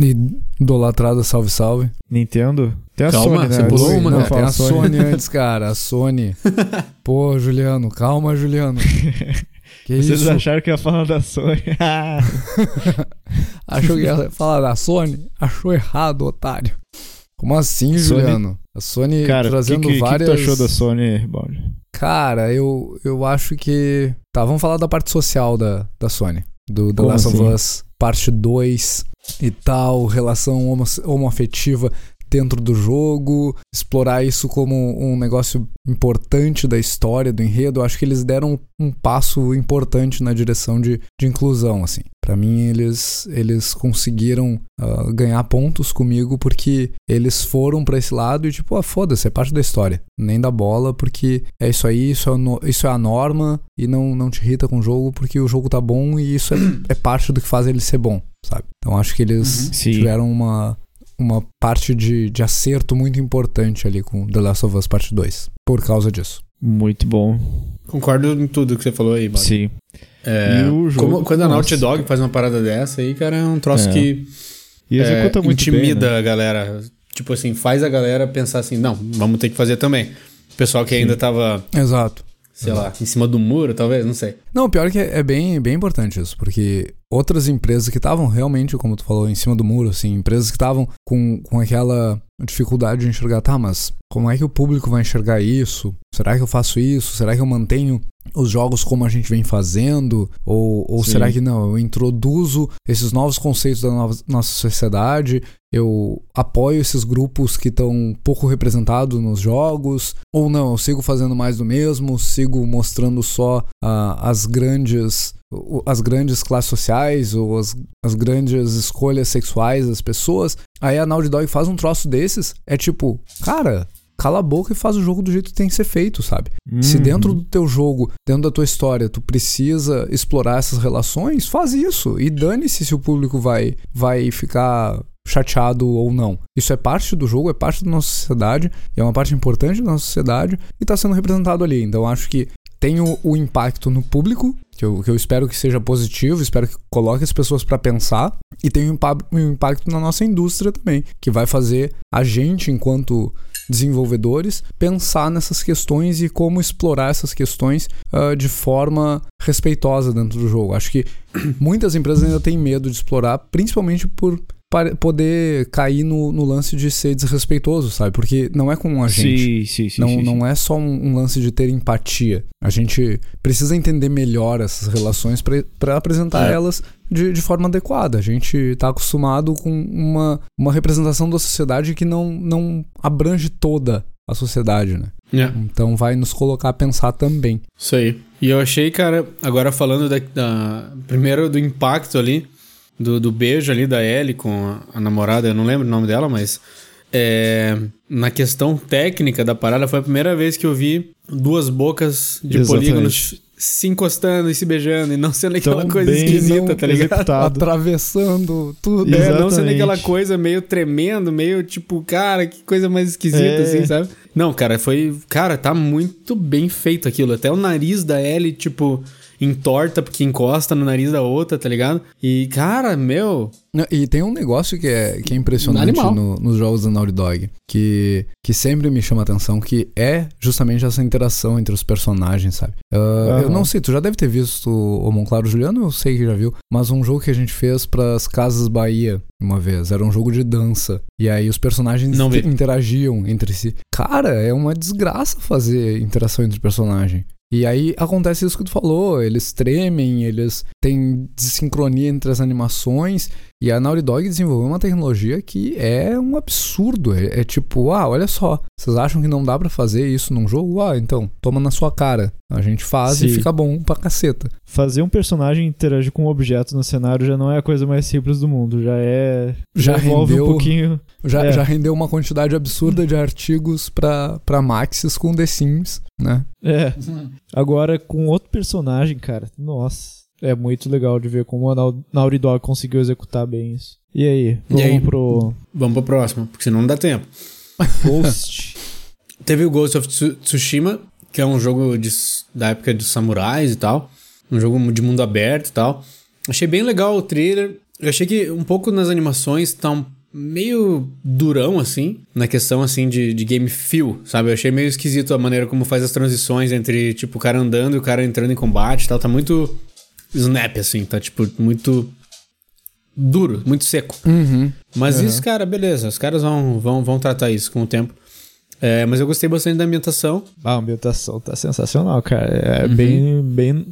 E idolatrada, salve, salve. Nintendo. Tem a Calma, Sony, né? você pulou uma, Não, cara. tem a Sony antes, cara. A Sony. Pô, Juliano, calma, Juliano. Que Vocês isso? acharam que ia falar da Sony? Achou que ia falar da Sony? Achou errado, otário. Como assim, Sony- Juliano? A Sony Cara, o que, trazendo que, que várias. tu achou da Sony, Baldi? Cara, eu, eu acho que. Tá, vamos falar da parte social da, da Sony. Do The Last of assim? Us, parte 2 e tal, relação homo, homoafetiva dentro do jogo, explorar isso como um negócio importante da história, do enredo. Eu acho que eles deram um passo importante na direção de, de inclusão, assim. Pra mim, eles, eles conseguiram ah, ganhar pontos comigo porque eles foram pra esse lado e tipo, ah, foda-se, é parte da história. Nem dá bola porque é isso aí, isso é, no- isso é a norma e não, não te irrita com o jogo porque o jogo tá bom e isso é, é parte do que faz ele ser bom, sabe? Então acho que eles Uhum. Tiveram uma, uma parte de, de acerto muito importante ali com The Last of Us Parte 2 por causa disso. Muito bom. Concordo em tudo que você falou aí, Bob. Sim. É, E o jogo, como- quando a Naughty. Dog faz uma parada dessa aí, cara, é um troço É. que E executa é, muito intimida bem, né? a galera. Tipo assim, faz a galera pensar assim, não, vamos ter que fazer também. O pessoal que ainda tava, Exato. sei lá, em cima do muro, talvez, não sei. Não, pior que é bem, bem importante isso, porque outras empresas que estavam realmente, como tu falou, em cima do muro, assim, empresas que estavam com, com aquela dificuldade de enxergar, tá, mas como é que o público vai enxergar isso? Será que eu faço isso? Será que eu mantenho os jogos como a gente vem fazendo? Ou, ou será que não? Eu introduzo esses novos conceitos da nova- nossa sociedade, eu apoio esses grupos que estão pouco representados nos jogos, ou não, eu sigo fazendo mais do mesmo, sigo mostrando só ah, as grandes as grandes classes sociais ou as, as grandes escolhas sexuais das pessoas. Aí a Naughty Dog faz um troço desses, é tipo, cara, cala a boca e faz o jogo do jeito que tem que ser feito, sabe? Se Uhum. dentro do teu jogo, dentro da tua história, tu precisa explorar essas relações, faz isso. E dane-se se o público vai, vai ficar chateado ou não. Isso é parte do jogo, é parte da nossa sociedade, é uma parte importante da nossa sociedade e tá sendo representado ali. Então acho que tem o, o impacto no público, que eu, que eu espero que seja positivo, espero que coloque as pessoas pra pensar, e tem um, impa- impacto na nossa indústria também, que vai fazer a gente, enquanto desenvolvedores, pensar nessas questões e como explorar essas questões ah, de forma respeitosa dentro do jogo. Acho que muitas empresas ainda têm medo de explorar, principalmente por poder cair no, no lance de ser desrespeitoso, sabe? Porque não é com a gente. Sim, sim, sim. Não, sim, não é só um, um lance de ter empatia. A gente precisa entender melhor essas relações para apresentar É. elas de, de forma adequada. A gente está acostumado com uma, uma representação da sociedade que não, não abrange toda a sociedade, né? É, Então vai nos colocar a pensar também. isso aí. E eu achei, cara, agora falando da, da- primeiro do impacto ali, do, do beijo ali da Ellie com a, a namorada, eu não lembro o nome dela, mas é, na questão técnica da parada, foi a primeira vez que eu vi duas bocas de Exatamente. polígonos se encostando e se beijando e não sendo aquela Tão coisa esquisita, tá ligado? executado. Atravessando tudo. É, não sendo aquela coisa meio tremendo, meio tipo, cara, que coisa mais esquisita, É. assim, sabe? Não, cara, foi. Cara, tá muito bem feito aquilo. Até o nariz da Ellie, tipo, entorta porque encosta no nariz da outra, tá ligado? E, cara, meu. E tem um negócio que é, que é impressionante no- nos jogos da Naughty Dog, que, que sempre me chama a atenção, que é justamente essa interação entre os personagens, sabe? Ah, Eu Aham. não sei, tu já deve ter visto o Monclaro Juliano, eu sei que já viu, mas um jogo que a gente fez pras Casas Bahia uma vez, era um jogo de dança, e aí os personagens interagiam entre si. Cara, é uma desgraça fazer interação entre personagem. E aí acontece isso que tu falou, eles tremem, eles têm desincronia entre as animações, E a Naughty Dog desenvolveu uma tecnologia que é um absurdo. É, é tipo, ah, olha só, vocês acham que não dá pra fazer isso num jogo? Ah, então, toma na sua cara. A gente faz e Sim. fica bom pra caceta. Fazer um personagem interagir com um objeto no cenário já não é a coisa mais simples do mundo. Já é. Já envolve rendeu- um pouquinho. Já, É. já rendeu uma quantidade absurda de artigos pra, pra Maxis com The Sims, né? É. Agora, com outro personagem, cara, nossa. É muito legal de ver como a Nau- Naughty Dog conseguiu executar bem isso. E aí? Vamos aí? pro Vamos pro próximo, porque senão não dá tempo. Ghost. Teve o Ghost of Tsu- Tsushima, que é um jogo de, da época dos samurais e tal. Um jogo de mundo aberto e tal. Achei bem legal o trailer. Eu achei que um pouco nas animações tá um meio durão, assim, na questão, assim, de, de game feel, sabe? Eu achei meio esquisito a maneira como faz as transições entre, tipo, o cara andando e o cara entrando em combate e tal. Tá muito snap, assim, tá, tipo, muito duro, muito seco. Uhum. Mas isso, cara, beleza. Os caras vão, vão, vão tratar isso com o tempo. É, mas eu gostei bastante da ambientação. Ah, a ambientação tá sensacional, cara. É Uhum. bem, bem,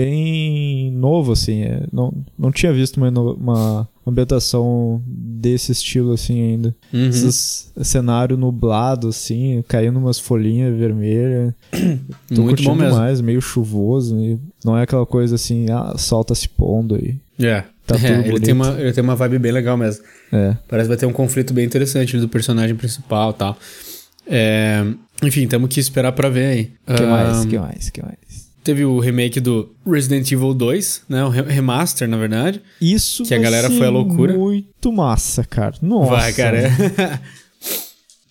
bem novo, assim. É, não, não tinha visto uma, uma ambientação desse estilo, assim, ainda. Uhum. Esses cenário nublado, assim, caindo umas folhinhas vermelhas. Tô Muito bom curtindo mesmo. demais, meio chuvoso. não é aquela coisa assim, ah, sol tá se pondo aí. É. Tá É, ele, bonito. tem uma, ele tem uma vibe bem legal mesmo. É. Parece que vai ter um conflito bem interessante do personagem principal e tal. É, enfim, temos que esperar pra ver aí. que Ah, mais? que mais? que mais? Teve o remake do Resident Evil 2, né? O re- remaster, na verdade. Isso Que a galera foi à loucura. muito massa, cara. Nossa. Vai, cara.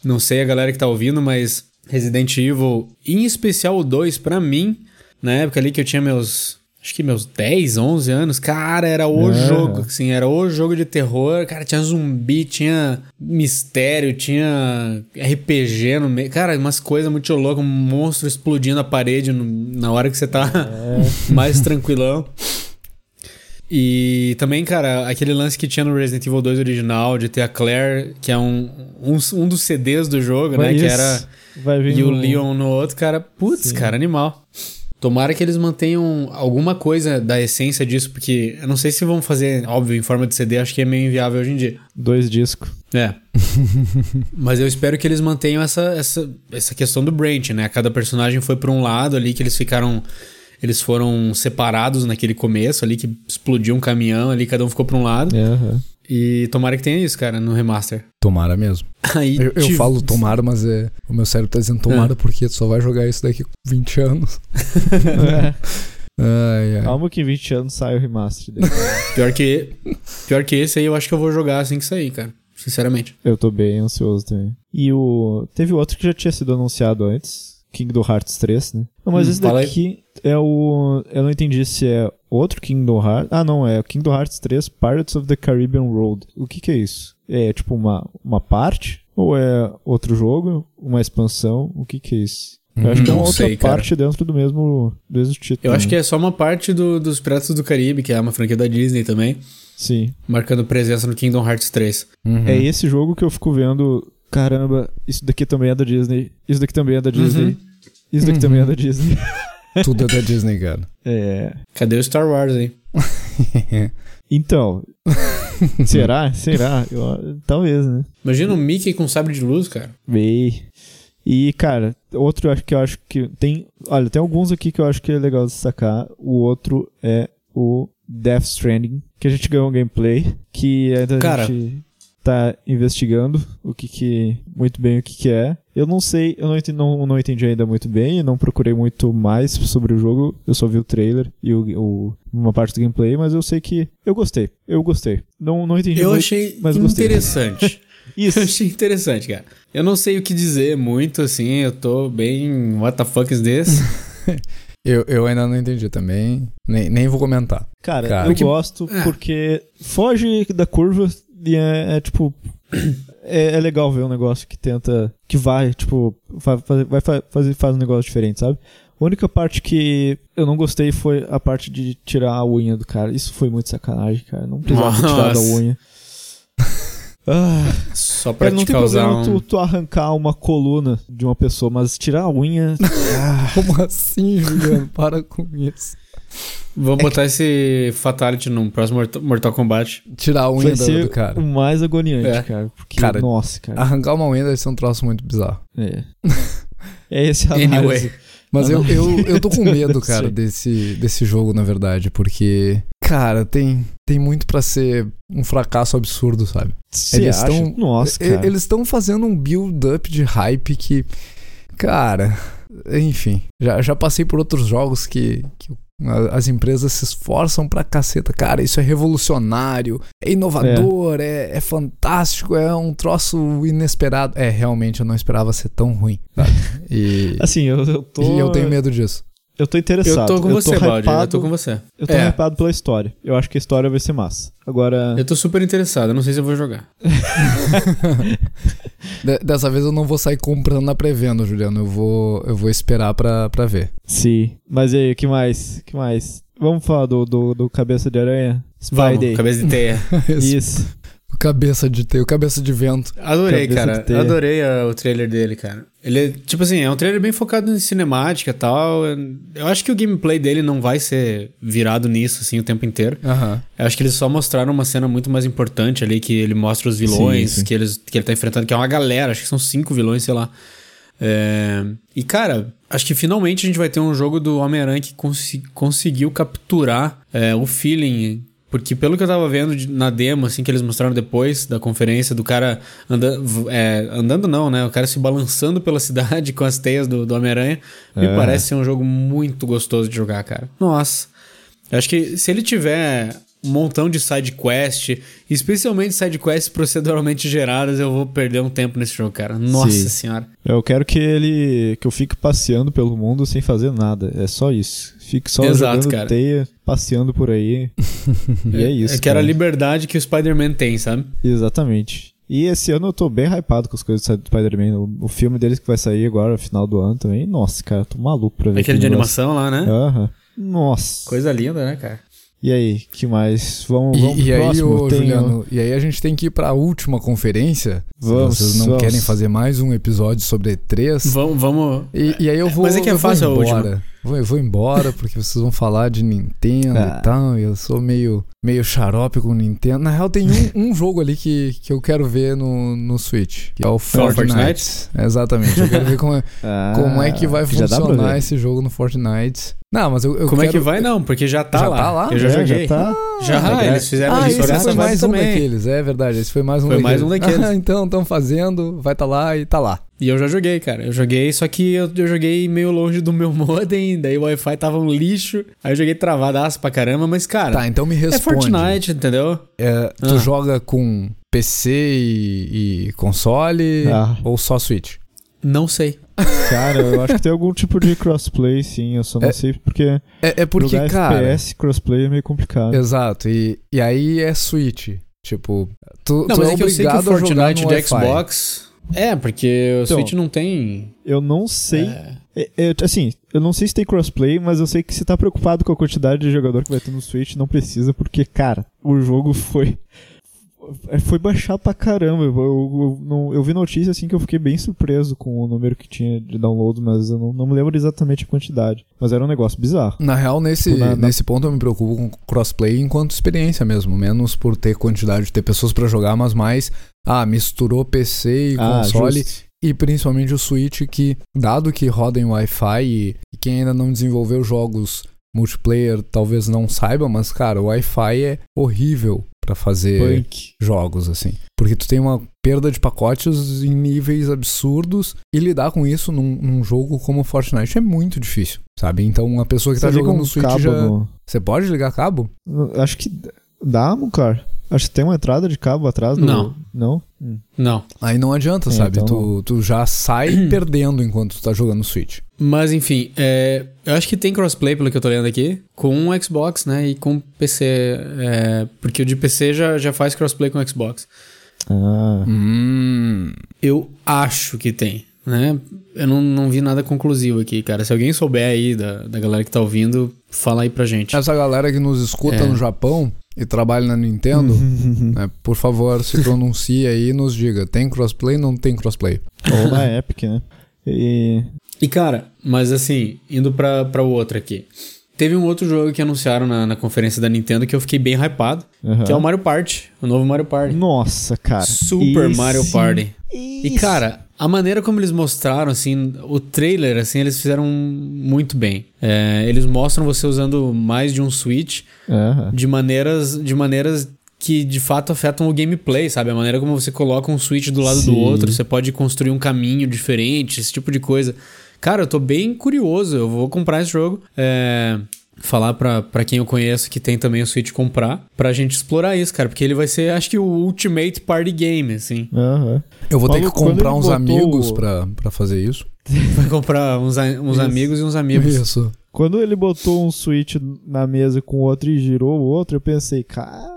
Não sei a galera que tá ouvindo, mas Resident Evil, em especial o 2, pra mim, na época ali que eu tinha meus. Acho que meus 10, 11 anos, cara, era o É. jogo, assim, era o jogo de terror. Cara, tinha zumbi, tinha mistério, tinha RPG no meio. Cara, umas coisas muito loucas, um monstro explodindo a parede no- na hora que você tá mais tranquilão. E também, cara, aquele lance que tinha no Resident Evil 2 original, de ter a Claire, que é um, um, um dos CDs do jogo, né? Vai Que isso. era. E o Leon no outro, cara. Putz, Sim. cara, animal. Tomara que eles mantenham alguma coisa da essência disso, porque eu não sei se vão fazer, óbvio, em forma de CD, acho que é meio inviável hoje em dia. Dois discos. É. Mas eu espero que eles mantenham essa, essa, essa questão do branch, né? Cada personagem foi pra um lado ali, que eles ficaram. Eles foram separados naquele começo ali, que explodiu um caminhão ali, cada um ficou pra um lado. Aham. E tomara que tenha isso, cara, no remaster. Tomara mesmo. Aí, Eu, eu tive- falo tomara, mas é, o meu cérebro tá dizendo tomara porque tu só vai jogar isso daqui com 20 anos. É. Ai, ai. Calma que em 20 anos sai o remaster dele. Pior que, pior que esse aí, eu acho que eu vou jogar assim que sair, cara. Sinceramente. Eu tô bem ansioso também. E o. Teve outro que já tinha sido anunciado antes. Kingdom Hearts 3, né? Não, mas Hum, esse fala aí. É o. Eu não entendi se é outro Kingdom Hearts. Ah, não, é o Kingdom Hearts 3 Pirates of the Caribbean Road. O que que é isso? É tipo uma, uma parte? Ou é outro jogo? Uma expansão? O que que é isso? Eu acho que é uma Não outra sei, parte dentro do mesmo, do mesmo título. Eu acho né? que é só uma parte do- dos Piratas do Caribe, que é uma franquia da Disney também, Sim. marcando presença no Kingdom Hearts 3. Uhum. É esse jogo que eu fico vendo. Caramba, isso daqui também é da Disney. Isso daqui também é da Disney. Uhum. Isso daqui também é da Disney. Tudo é da Disney, cara. É. Cadê o Star Wars aí? Então. será? Será? Eu- talvez, né? Imagina o Mickey com sabre de luz, cara. Bem. E, cara, outro eu acho que eu acho que tem. Olha, tem alguns aqui que eu acho que é legal destacar. O outro é o Death Stranding, que a gente ganhou um gameplay, que ainda Cara. a gente tá investigando o que que. Muito bem o que que é. Eu não sei, eu não entendi, não, não entendi ainda muito bem, não procurei muito mais sobre o jogo. Eu só vi o trailer e o, o- uma parte do gameplay, mas eu sei que eu gostei. Eu gostei. Não, não entendi Eu muito, achei mas gostei. interessante. Isso. Eu achei interessante, cara. Eu não sei o que dizer muito, assim, eu tô bem. What the fuck is this? Eu, eu ainda não entendi também. Nem, nem vou comentar. Cara, Cara, eu que- gosto É. porque foge da curva e é, é, tipo. É, é legal ver um negócio que tenta. Que vai, tipo. Vai, fazer, vai fa- fazer, faz um negócio diferente, sabe? A única parte que eu não gostei foi a parte de tirar a unha do cara. Isso foi muito sacanagem, cara. Não precisava ter tirado a unha. Ah, Só pra cara, não te causar problema um. tu, tu arrancar uma coluna de uma pessoa, mas tirar a unha. ah, Como assim, Juliano? Para com isso. Vamos botar esse Fatality num próximo Mortal- Kombat. Tirar a unha do, do cara. o mais agoniante, É. cara. Porque, Cara, nossa, cara. Arrancar uma unha deve ser um troço muito bizarro. É. É esse a Anyway. análise. Mas eu, eu, eu tô com medo, cara, desse, desse jogo, na verdade, porque, cara, tem, tem muito pra ser um fracasso absurdo, sabe? Você Eles acha? tão- Nossa, cara. Eles estão fazendo um build-up de hype que, cara, enfim, já, já passei por outros jogos que, que as empresas se esforçam pra caceta. Cara, isso é revolucionário, é inovador, é, é fantástico, é um troço inesperado. É, realmente eu não esperava ser tão ruim, sabe? E, Assim, eu, eu tô. e eu tenho medo disso. Eu tô interessado. Eu tô com você, Baldi. Eu tô com você. Eu tô É. hypado pela história. Eu acho que a história vai ser massa. Agora. Eu tô super interessado. Eu não sei se eu vou jogar. De- dessa vez eu não vou sair comprando na pré-venda, Juliano. Eu vou, eu vou esperar pra, pra ver. Sim. Mas e aí, o que mais? que mais? Vamos falar do, do, do Cabeça de Aranha? Vamos, Spidey. cabeça de teia. Isso. cabeça de ter, o cabeça de vento. Adorei, cara. Adorei o trailer dele, cara. Ele é, tipo assim, é um trailer bem focado em cinemática e tal. Eu acho que o gameplay dele não vai ser virado nisso, assim, o tempo inteiro. Aham. Eu acho que eles só mostraram uma cena muito mais importante ali, que ele mostra os vilões Sim, sim. Que, eles, que ele tá enfrentando, que é uma galera, acho que são cinco vilões, sei lá. É, E, cara, acho que finalmente a gente vai ter um jogo do Homem-Aranha que consi- conseguiu capturar é, o feeling. Porque pelo que eu tava vendo na demo, assim, que eles mostraram depois da conferência, do cara anda, v- é, andando não, né? O cara se balançando pela cidade com as teias do, do Homem-Aranha, me É. parece ser um jogo muito gostoso de jogar, cara. Nossa. Eu acho que se ele tiver um montão de side quest, especialmente side quests proceduralmente geradas, eu vou perder um tempo nesse jogo, cara. Nossa Sim. senhora. Eu quero que ele. que eu fique passeando pelo mundo sem fazer nada. É só isso. Fique só Exato, jogando cara. teia, passeando por aí. e é isso. Eu quero a cara. liberdade que o Spider-Man tem, sabe? Exatamente. E esse ano eu tô bem hypado com as coisas do Spider-Man. O, filme deles que vai sair agora no final do ano também. Nossa, cara, eu tô maluco pra ver Aquele de negócio. animação lá, né? Aham. Nossa. Coisa linda, né, cara? E aí, que mais? Vamos, E, vamos pro e aí, próximo? ô, Tem Juliano, e aí a gente tem que ir pra última conferência. Vamos, se vocês não vamos. querem fazer mais um episódio sobre E3. Vamos, vamos. E, e aí eu vou, Mas é que é fácil a última. Vou, eu vou embora porque vocês vão falar de Nintendo Ah. e tal. E eu sou meio, meio xarope com Nintendo. Na real, tem um, um jogo ali que, que eu quero ver no, no Switch, que é o Fortnite. Fortnite? Exatamente. Eu quero ver como é, Ah, como é que vai já funcionar esse jogo no Fortnite. Não, mas eu, eu Como quero... é que vai? Não, porque já tá Já lá. tá lá? Eu já É, joguei. Já tá. Já, tá gra- eles fizeram Ah, isso esse foi mais um também. daqueles, é verdade. Esse foi mais um Foi daqueles. mais um daqueles. Ah, então, estão fazendo, vai tá lá e tá lá. E eu já joguei, cara. Eu joguei, só que eu, eu joguei meio longe do meu modem, daí o Wi-Fi tava um lixo. Aí eu joguei travadaço pra caramba, mas, cara, Tá, então me é responde. Fortnite, entendeu? É, tu Ah. joga com PC e, e console Ah. ou só Switch? Não sei. Cara, eu acho que tem algum tipo de crossplay, sim. Eu só não É, sei porque, É, é porque, jogar cara. FPS crossplay é meio complicado. Exato, e, e aí é Switch. Tipo, tu, Não, tu mas é é que eu sei que o obrigado a jogar Fortnite no de Wi-Fi. Xbox. É, porque o Então, Switch não tem. Eu não sei. É, É, é, assim, eu não sei se tem crossplay, mas eu sei que se tá preocupado com a quantidade de jogador que vai ter no Switch, não precisa, porque, cara, o jogo foi. Foi baixar pra caramba. Eu, eu, eu, não- eu vi notícia assim que eu fiquei bem surpreso com o número que tinha de download, mas eu não, não me lembro exatamente a quantidade. Mas era um negócio bizarro. Na real, nesse, Na- na- nesse ponto eu me preocupo com crossplay enquanto experiência mesmo. Menos por ter quantidade de ter pessoas pra jogar, mas mais. Ah, misturou PC e Ah, console. justo. E principalmente o Switch, que, dado que roda em Wi-Fi e, e quem ainda não desenvolveu jogos multiplayer talvez não saiba, mas, cara, o Wi-Fi é horrível pra fazer Punk. jogos, assim. Porque tu tem uma perda de pacotes em níveis absurdos e lidar com isso num, num jogo como Fortnite é muito difícil, sabe? Então, uma pessoa que Você tá jogando um Switch já... no- Você pode ligar cabo? Acho que dá, cara. Acho que tem uma entrada de cabo atrás do. Não. Não? Hum. não. Aí não adianta, É, sabe? então tu, tu já sai perdendo enquanto tu tá jogando Switch. Mas enfim, é, eu acho que tem crossplay, pelo que eu tô lendo aqui, com o Xbox, né? E com PC. é, porque o de PC já, já faz crossplay com o Xbox. Ah. Hum... Eu acho que tem, né? Eu não, não vi nada conclusivo aqui, cara. Se alguém souber aí da, da galera que tá ouvindo, fala aí pra gente. Essa galera que nos escuta É. no Japão e trabalha na Nintendo, né, por favor, se pronuncie aí e nos diga, tem crossplay ou não tem crossplay? Ou na Epic, né? E. E cara, mas assim, indo pra, pra outra aqui. Teve um outro jogo que anunciaram na, na conferência da Nintendo que eu fiquei bem hypado, Aham. que é o Mario Party, o novo Mario Party. Nossa, cara. Super Esse- Mario Party. E cara, a maneira como eles mostraram, assim, o trailer, assim, eles fizeram muito bem. É, eles mostram você usando mais de um Switch Aham. de maneiras, de maneiras que de fato afetam o gameplay, sabe? A maneira como você coloca um Switch do lado Sim. do outro, você pode construir um caminho diferente, esse tipo de coisa. Cara, eu tô bem curioso, eu vou comprar esse jogo. É, falar pra, pra quem eu conheço que tem também o Switch comprar, pra gente explorar isso, cara, porque ele vai ser, acho que o ultimate party game, assim. Aham. Eu vou ter que comprar uns botou amigos pra, pra fazer isso. Vai comprar uns, uns Isso. amigos e uns amigos. Isso. Quando ele botou um Switch na mesa com o outro e girou o outro, eu pensei, cara.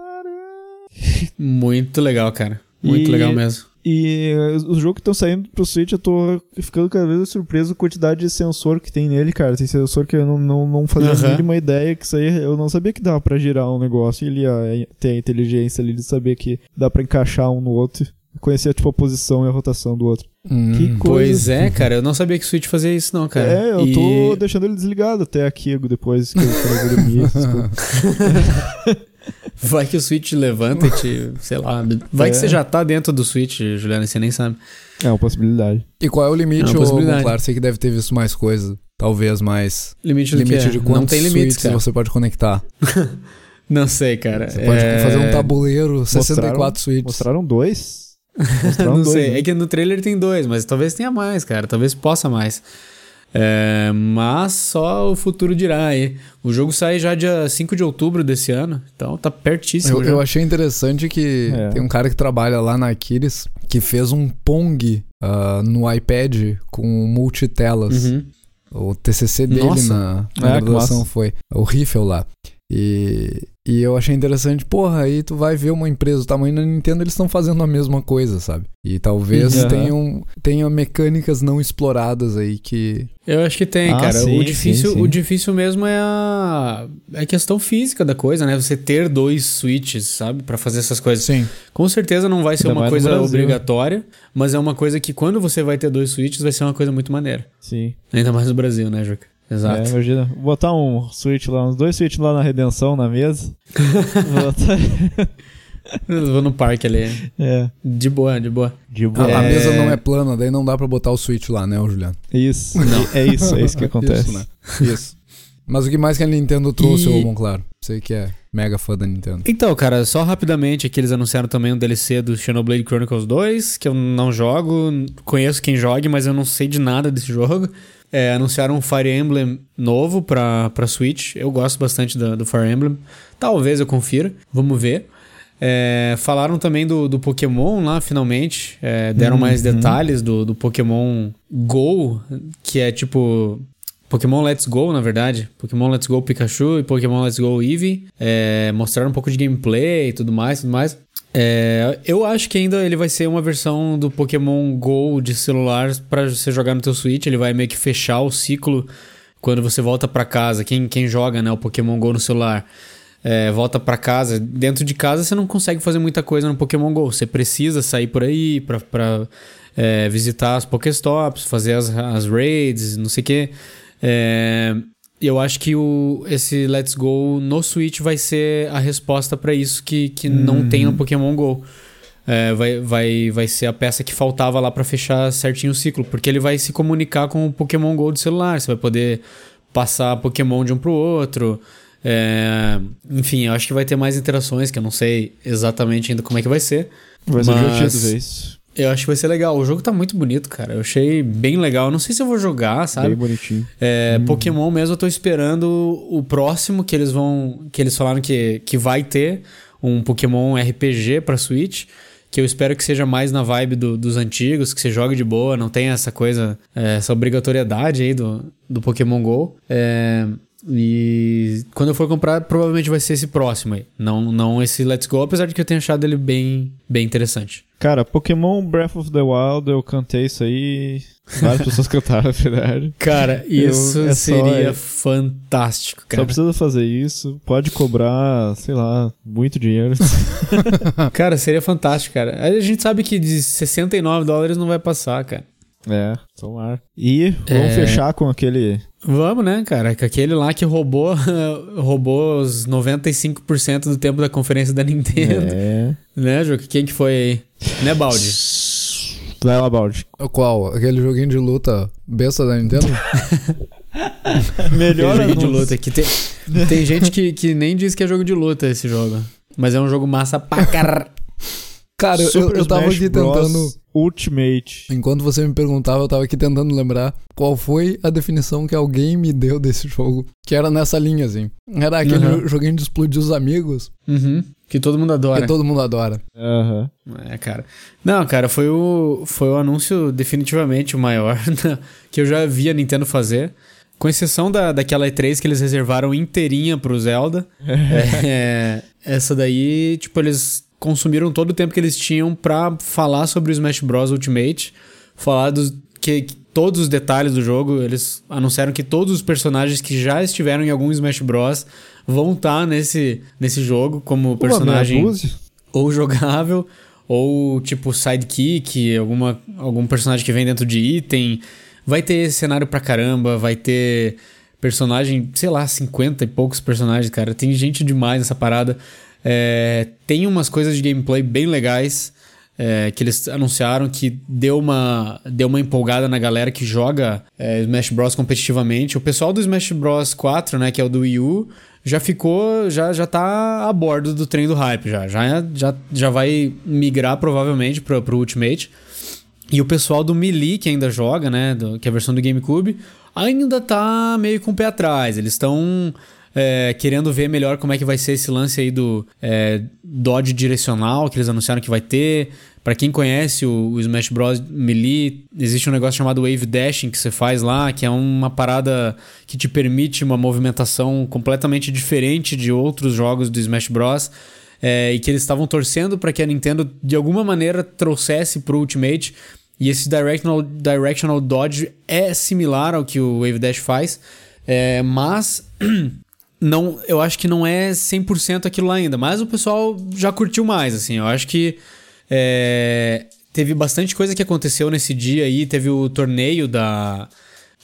Muito legal, cara. Muito E- legal mesmo. E os jogos que estão saindo pro Switch, eu tô ficando cada vez mais surpreso com a quantidade de sensor que tem nele, cara. Tem sensor que eu não, não, não fazia a Aham. mínima ideia que isso aí. Eu não sabia que dava pra girar um negócio. E ele ia ter a inteligência ali de saber que dá pra encaixar um no outro. Conhecer, tipo, a posição e a rotação do outro. Hum. Que coisa. Pois é, cara, eu não sabia que o Switch fazia isso, não, cara. É, eu E- tô deixando ele desligado até aqui depois que eu dormir. coisas. Vai que o Switch levanta e te, sei lá. Vai que É. você já tá dentro do Switch, Juliana, e você nem sabe. É uma possibilidade. E qual é o limite, É uma ô possibilidade. Claro, sei que deve ter visto mais coisa. Talvez mais. Limite limite de Não quantos tem limites, suítes cara. você pode conectar. Não sei, cara. Você pode É, fazer um tabuleiro, 64 suítes. Mostraram dois? Mostraram Não dois. sei, né? é que no trailer tem dois, mas talvez tenha mais, cara. Talvez possa mais. É, mas só o futuro dirá aí. O jogo sai já dia 5 de outubro desse ano, então tá pertíssimo. Eu, eu achei interessante que É. tem um cara que trabalha lá na Aquiles que fez um Pong ah, no iPad com multitelas. Uhum. O TCC dele Nossa. na, na que graduação foi o Riffel lá. E, e eu achei interessante, porra, aí tu vai ver uma empresa do tamanho da Nintendo, eles estão fazendo a mesma coisa, sabe? E talvez Uhum. tenham, tenham mecânicas não exploradas aí que. Eu acho que tem, Ah, cara. sim, o, difícil, sim, sim. o difícil mesmo é a, é a questão física da coisa, né? Você ter dois switches, sabe? Pra fazer essas coisas. Sim. Com certeza não vai ser Ainda uma coisa obrigatória, mas é uma coisa que quando você vai ter dois switches vai ser uma coisa muito maneira. Sim. Ainda mais no Brasil, né, Juca? É, Exato. imagina, botar um Switch lá, uns dois Switch lá na Redenção na mesa. Botar- vou no parque ali. é, De boa, de boa. de A, boa. a É. mesa não é plana, daí não dá pra botar o Switch lá, né, Juliano? Isso. É isso, é isso que acontece. Isso, né? Isso. Mas o que mais que a Nintendo trouxe, E- ô Bom Claro? Você que é mega fã da Nintendo. Então, cara, só rapidamente aqui eles anunciaram também um DLC do Xenoblade Chronicles 2, que eu não jogo, conheço quem jogue, mas eu não sei de nada desse jogo. É, anunciaram um Fire Emblem novo pra, pra Switch. Eu gosto bastante do, do Fire Emblem. Talvez eu confira, vamos ver. É, falaram também do, do Pokémon lá, finalmente. É, deram mais Uhum. detalhes do, do Pokémon Go, que é tipo Pokémon Let's Go, na verdade. Pokémon Let's Go Pikachu e Pokémon Let's Go Eevee. É, mostraram um pouco de gameplay e tudo mais, tudo mais. É, eu acho que ainda ele vai ser uma versão do Pokémon Go de celular pra você jogar no teu Switch. Ele vai meio que fechar o ciclo quando você volta pra casa. Quem, quem joga né, o Pokémon Go no celular é, volta pra casa. Dentro de casa você não consegue fazer muita coisa no Pokémon Go. Você precisa sair por aí pra é, visitar as Pokéstops, fazer as, as raids, não sei o quê. É, eu acho que o, esse Let's Go no Switch vai ser a resposta pra isso que, que não tem no Pokémon Go. É, vai, vai, vai ser a peça que faltava lá pra fechar certinho o ciclo, porque ele vai se comunicar com o Pokémon Go do celular. Você vai poder passar Pokémon de um pro outro. É, enfim, eu acho que vai ter mais interações, que eu não sei exatamente ainda como é que vai ser. Vai ser Mas- divertido ver isso. Eu acho que vai ser legal. O jogo tá muito bonito, cara. Eu achei bem legal. Eu não sei se eu vou jogar, sabe? Bem bonitinho. É, Pokémon mesmo, eu tô esperando o próximo que eles vão. Que eles falaram que, que vai ter um Pokémon RPG pra Switch. Que eu espero que seja mais na vibe do- dos antigos, que você jogue de boa, não tenha essa coisa, essa obrigatoriedade aí do, do Pokémon GO. É, e quando eu for comprar, provavelmente vai ser esse próximo aí. Não, não esse Let's Go, apesar de que eu tenha achado ele bem, bem interessante. Cara, Pokémon Breath of the Wild, eu cantei isso aí. Várias pessoas cantaram, na verdade. Cara, Eu- isso é só- seria é- fantástico, Só cara. precisa fazer isso. Pode cobrar, sei lá, muito dinheiro. Cara, seria fantástico, cara. A gente sabe que de 69 dólares não vai passar, cara. É, tomar. E vamos É. fechar com aquele. Vamos, né, cara? Com aquele lá que roubou, roubou os 95% do tempo da conferência da Nintendo. É. Né, Juca? Quem que foi aí? Né, Baldi? Vai lá, Baldi. Qual? Aquele joguinho de luta besta da Nintendo? Melhor jogo de luta. Que tem, tem gente que, que nem diz que é jogo de luta esse jogo. Mas é um jogo massa pra caralho. Cara, eu, Super eu tava Smash aqui Bros. tentando. Ultimate. Enquanto você me perguntava, eu tava aqui tentando lembrar qual foi a definição que alguém me deu desse jogo. Que era nessa linha, assim. Era aquele Uhum. jo- joguinho de explodir os amigos Uhum. Que todo mundo adora. que todo mundo adora. Aham. É, cara. Não, cara, foi o, foi o anúncio definitivamente o maior que eu já vi a Nintendo fazer. Com exceção da, daquela E3 que eles reservaram inteirinha pro Zelda. É, essa daí, tipo, eles consumiram todo o tempo que eles tinham pra falar sobre o Smash Bros. Ultimate. Falar dos, que, que todos os detalhes do jogo. Eles anunciaram que todos os personagens que já estiveram em algum Smash Bros. vão estar nesse, nesse jogo como personagem ou jogável, ou tipo sidekick, alguma, algum personagem que vem dentro de item. Vai ter cenário pra caramba, vai ter personagem, sei lá, 50 e poucos personagens, cara. Tem gente demais nessa parada. É, tem umas coisas de gameplay bem legais é, que eles anunciaram que deu uma, deu uma empolgada na galera que joga é, Smash Bros. competitivamente. O pessoal do Smash Bros. 4, né, que é o do Wii U, já ficou, já, já tá a bordo do trem do hype, já. Já, já, já vai migrar provavelmente pro, pro Ultimate. E o pessoal do Melee, que ainda joga, né, do- que é a versão do GameCube, ainda tá meio com o pé atrás. Eles estão é, querendo ver melhor como é que vai ser esse lance aí do é, dodge direcional que eles anunciaram que vai ter. Pra quem conhece o, o Smash Bros. Melee, existe um negócio chamado Wave Dashing que você faz lá, que é uma parada que te permite uma movimentação completamente diferente de outros jogos do Smash Bros. É, e que eles estavam torcendo para que a Nintendo de alguma maneira trouxesse pro Ultimate. E esse directional, directional dodge é similar ao que o Wave Dash faz, é, mas não, eu acho que não é 100% aquilo lá ainda. Mas o pessoal já curtiu mais, assim. Eu acho que é, teve bastante coisa que aconteceu nesse dia aí. Teve o torneio da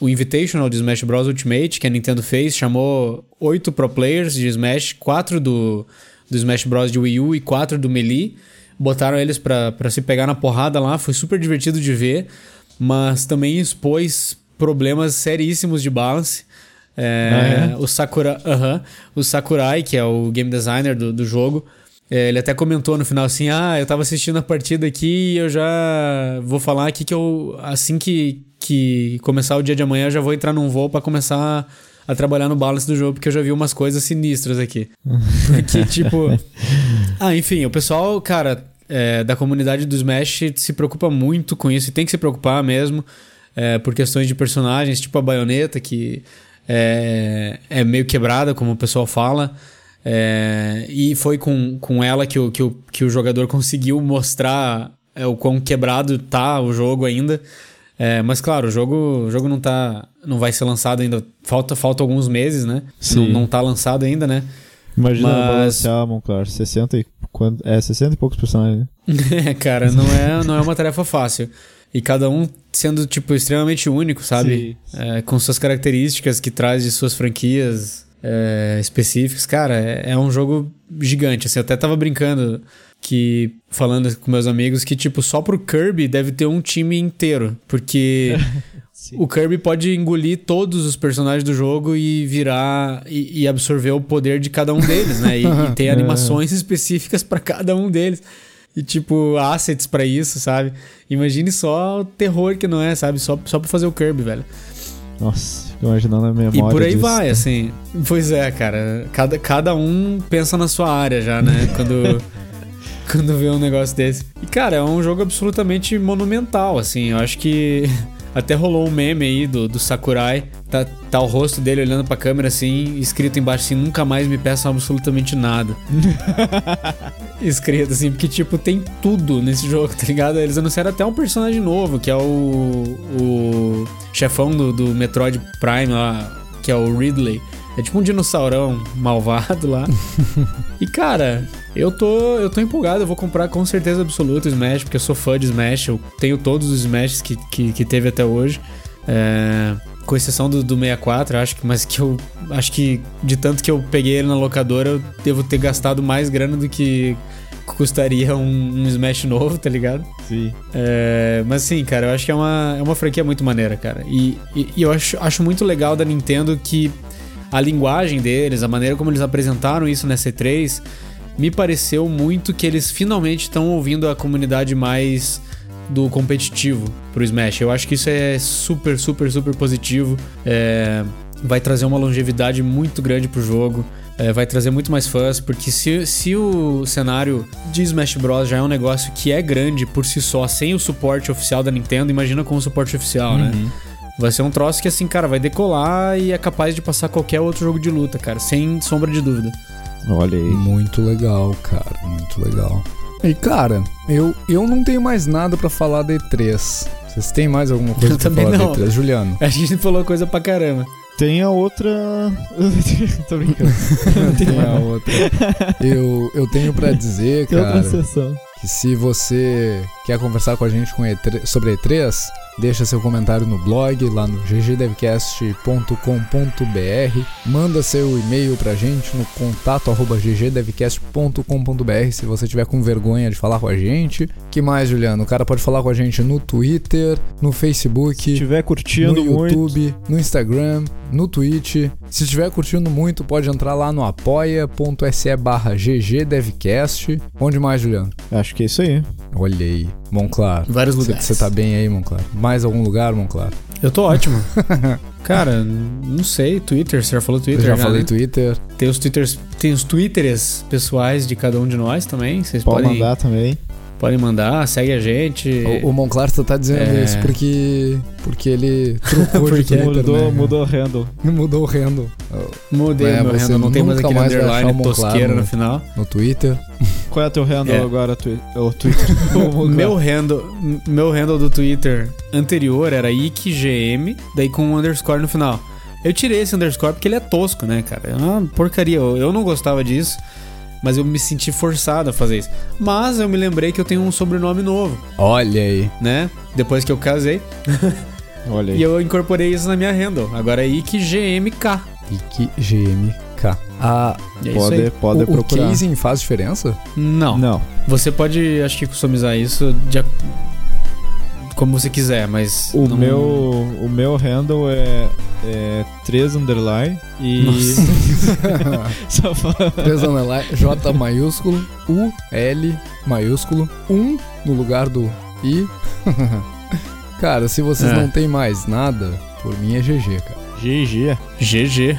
o Invitational de Smash Bros Ultimate que a Nintendo fez, chamou oito pro players de Smash, quatro do, do Smash Bros de Wii U e quatro do Melee. Botaram eles pra se pegar na porrada lá, foi super divertido de ver, mas também expôs problemas seríssimos de balance. É, Ah, O Sakura, aham, o Sakurai, que é o game designer do, do jogo, é, ele até comentou no final assim: Ah, eu tava assistindo a partida aqui e eu já vou falar aqui que eu, assim que, que começar o dia de amanhã, eu já vou entrar num voo pra começar a trabalhar no balance do jogo, porque eu já vi umas coisas sinistras aqui. que tipo. Ah, enfim, o pessoal, cara, é, da comunidade do Smash se preocupa muito com isso e tem que se preocupar mesmo é, por questões de personagens, tipo a baioneta, que é, é meio quebrada, como o pessoal fala. É, e foi com, com ela que o, que, o, que o jogador conseguiu mostrar é, o quão quebrado tá o jogo ainda. É, mas claro, o jogo, o jogo não tá. não vai ser lançado ainda. Falta, falta alguns meses, né? Sim. Não, não tá lançado ainda, né? Imagina Mas- balancear, Monclar. 60 e. Quando, é, 60 e poucos personagens, né? É, cara, não é, não é uma tarefa fácil. E cada um sendo, tipo, extremamente único, sabe? É, com suas características que traz de suas franquias é, específicas. Cara, é, é um jogo gigante. Assim, eu até tava brincando que, falando com meus amigos, que, tipo, só pro Kirby deve ter um time inteiro. Porque o Kirby pode engolir todos os personagens do jogo e virar e, e absorver o poder de cada um deles, né? E, e ter animações específicas pra cada um deles. E, tipo, assets pra isso, sabe? Imagine só o terror que não é, sabe? Só, só pra fazer o Kirby, velho. Nossa, fico imaginando a memória. E por aí disso. vai, assim. Pois é, cara. Cada, cada um pensa na sua área já, né? Quando, quando vê um negócio desse. E, cara, é um jogo absolutamente monumental, assim. Eu acho que até rolou um meme aí do, do Sakurai. Tá, tá o rosto dele olhando pra câmera, assim, escrito embaixo assim, nunca mais me peçam absolutamente nada. escrito assim, porque, tipo, tem tudo nesse jogo, tá ligado? Eles anunciaram até um personagem novo, que é o, o chefão do, do Metroid Prime lá, que é o Ridley. É tipo um dinossaurão malvado lá. e cara, eu tô, eu tô empolgado, eu vou comprar com certeza absoluta o Smash, porque eu sou fã de Smash, eu tenho todos os Smashes que, que, que teve até hoje. É, com exceção do, do 64, acho que, mas que eu acho que de tanto que eu peguei ele na locadora, eu devo ter gastado mais grana do que custaria um, um Smash novo, tá ligado? Sim. É, mas sim, cara, eu acho que é uma, é uma franquia muito maneira, cara. E, e, e eu acho, acho muito legal da Nintendo que a linguagem deles, a maneira como eles apresentaram isso na C3, me pareceu muito que eles finalmente estão ouvindo a comunidade mais do competitivo pro Smash. Eu acho que isso é super, super, super positivo. É, vai trazer uma longevidade muito grande pro jogo. É, vai trazer muito mais fãs, porque se, se o cenário de Smash Bros. já é um negócio que é grande por si só, sem o suporte oficial da Nintendo, imagina com o suporte oficial, né? Vai ser um troço que, assim, cara, vai decolar e é capaz de passar qualquer outro jogo de luta, cara, sem sombra de dúvida. Olha aí. Muito legal, cara, muito legal. E cara, eu, eu não tenho mais nada pra falar da E3. Vocês têm mais alguma coisa Eu pra também falar não. da E3? Juliano. A gente falou coisa pra caramba. Tem a outra. Tô brincando. Tem a outra. Eu, eu tenho pra dizer, Tem outra cara, sessão. que se você quer conversar com a gente com E3 sobre a E3, deixa seu comentário no blog, lá no ggdevcast.com.br. Manda seu e-mail pra gente no contato arroba ggdevcast.com.br se você tiver com vergonha de falar com a gente. que mais, Juliano? O cara pode falar com a gente no Twitter, no Se Facebook, estiver curtindo no muito. YouTube, no Instagram, no Twitch. Se estiver curtindo muito, pode entrar lá no apoia.se barra ggdevcast. Onde mais, Juliano? Acho que é isso aí. Olhei. Monclar. Vários lugares. Você tá bem aí, Monclar? Mais algum lugar, Monclar? Eu tô ótimo. Cara, não sei, Twitter, você já falou Twitter? Eu já falei né? Twitter. Tem os Twitters, tem os Twitters pessoais de cada um de nós também. Vocês Pode podem, mandar também. Podem mandar, segue a gente. O, o Monclar só tá dizendo É. isso porque porque ele trocou de Porque Twitter, mudou, né? mudou o handle. Mudou o handle Mudei É, meu handle, não tem mais aquele mais underline o tosqueira no- no final. no Twitter. Qual é teu handle É. agora, twi o Twitter? O Meu handle, meu handle do Twitter anterior era IKGM, daí com um underscore no final. Eu tirei esse underscore porque ele é tosco, né, cara? É uma porcaria. Eu, eu não gostava disso, mas eu me senti forçado a fazer isso. Mas eu me lembrei que eu tenho um sobrenome novo, Olha aí. né? Depois que eu casei. Olha aí. E eu incorporei isso na minha handle. Agora é IKGMK. IKGMK. Ah, é Pode, pode o, o procurar. casing faz diferença? Não. Não. Você pode, acho que, customizar isso de, como você quiser, mas. O não- meu, o meu handle é, é 3 underline e. Só fala- 3 underline, J maiúsculo, U, L maiúsculo, 1 no lugar do I. Cara, se vocês É. não tem mais nada, por mim é GG, cara. GG. GG.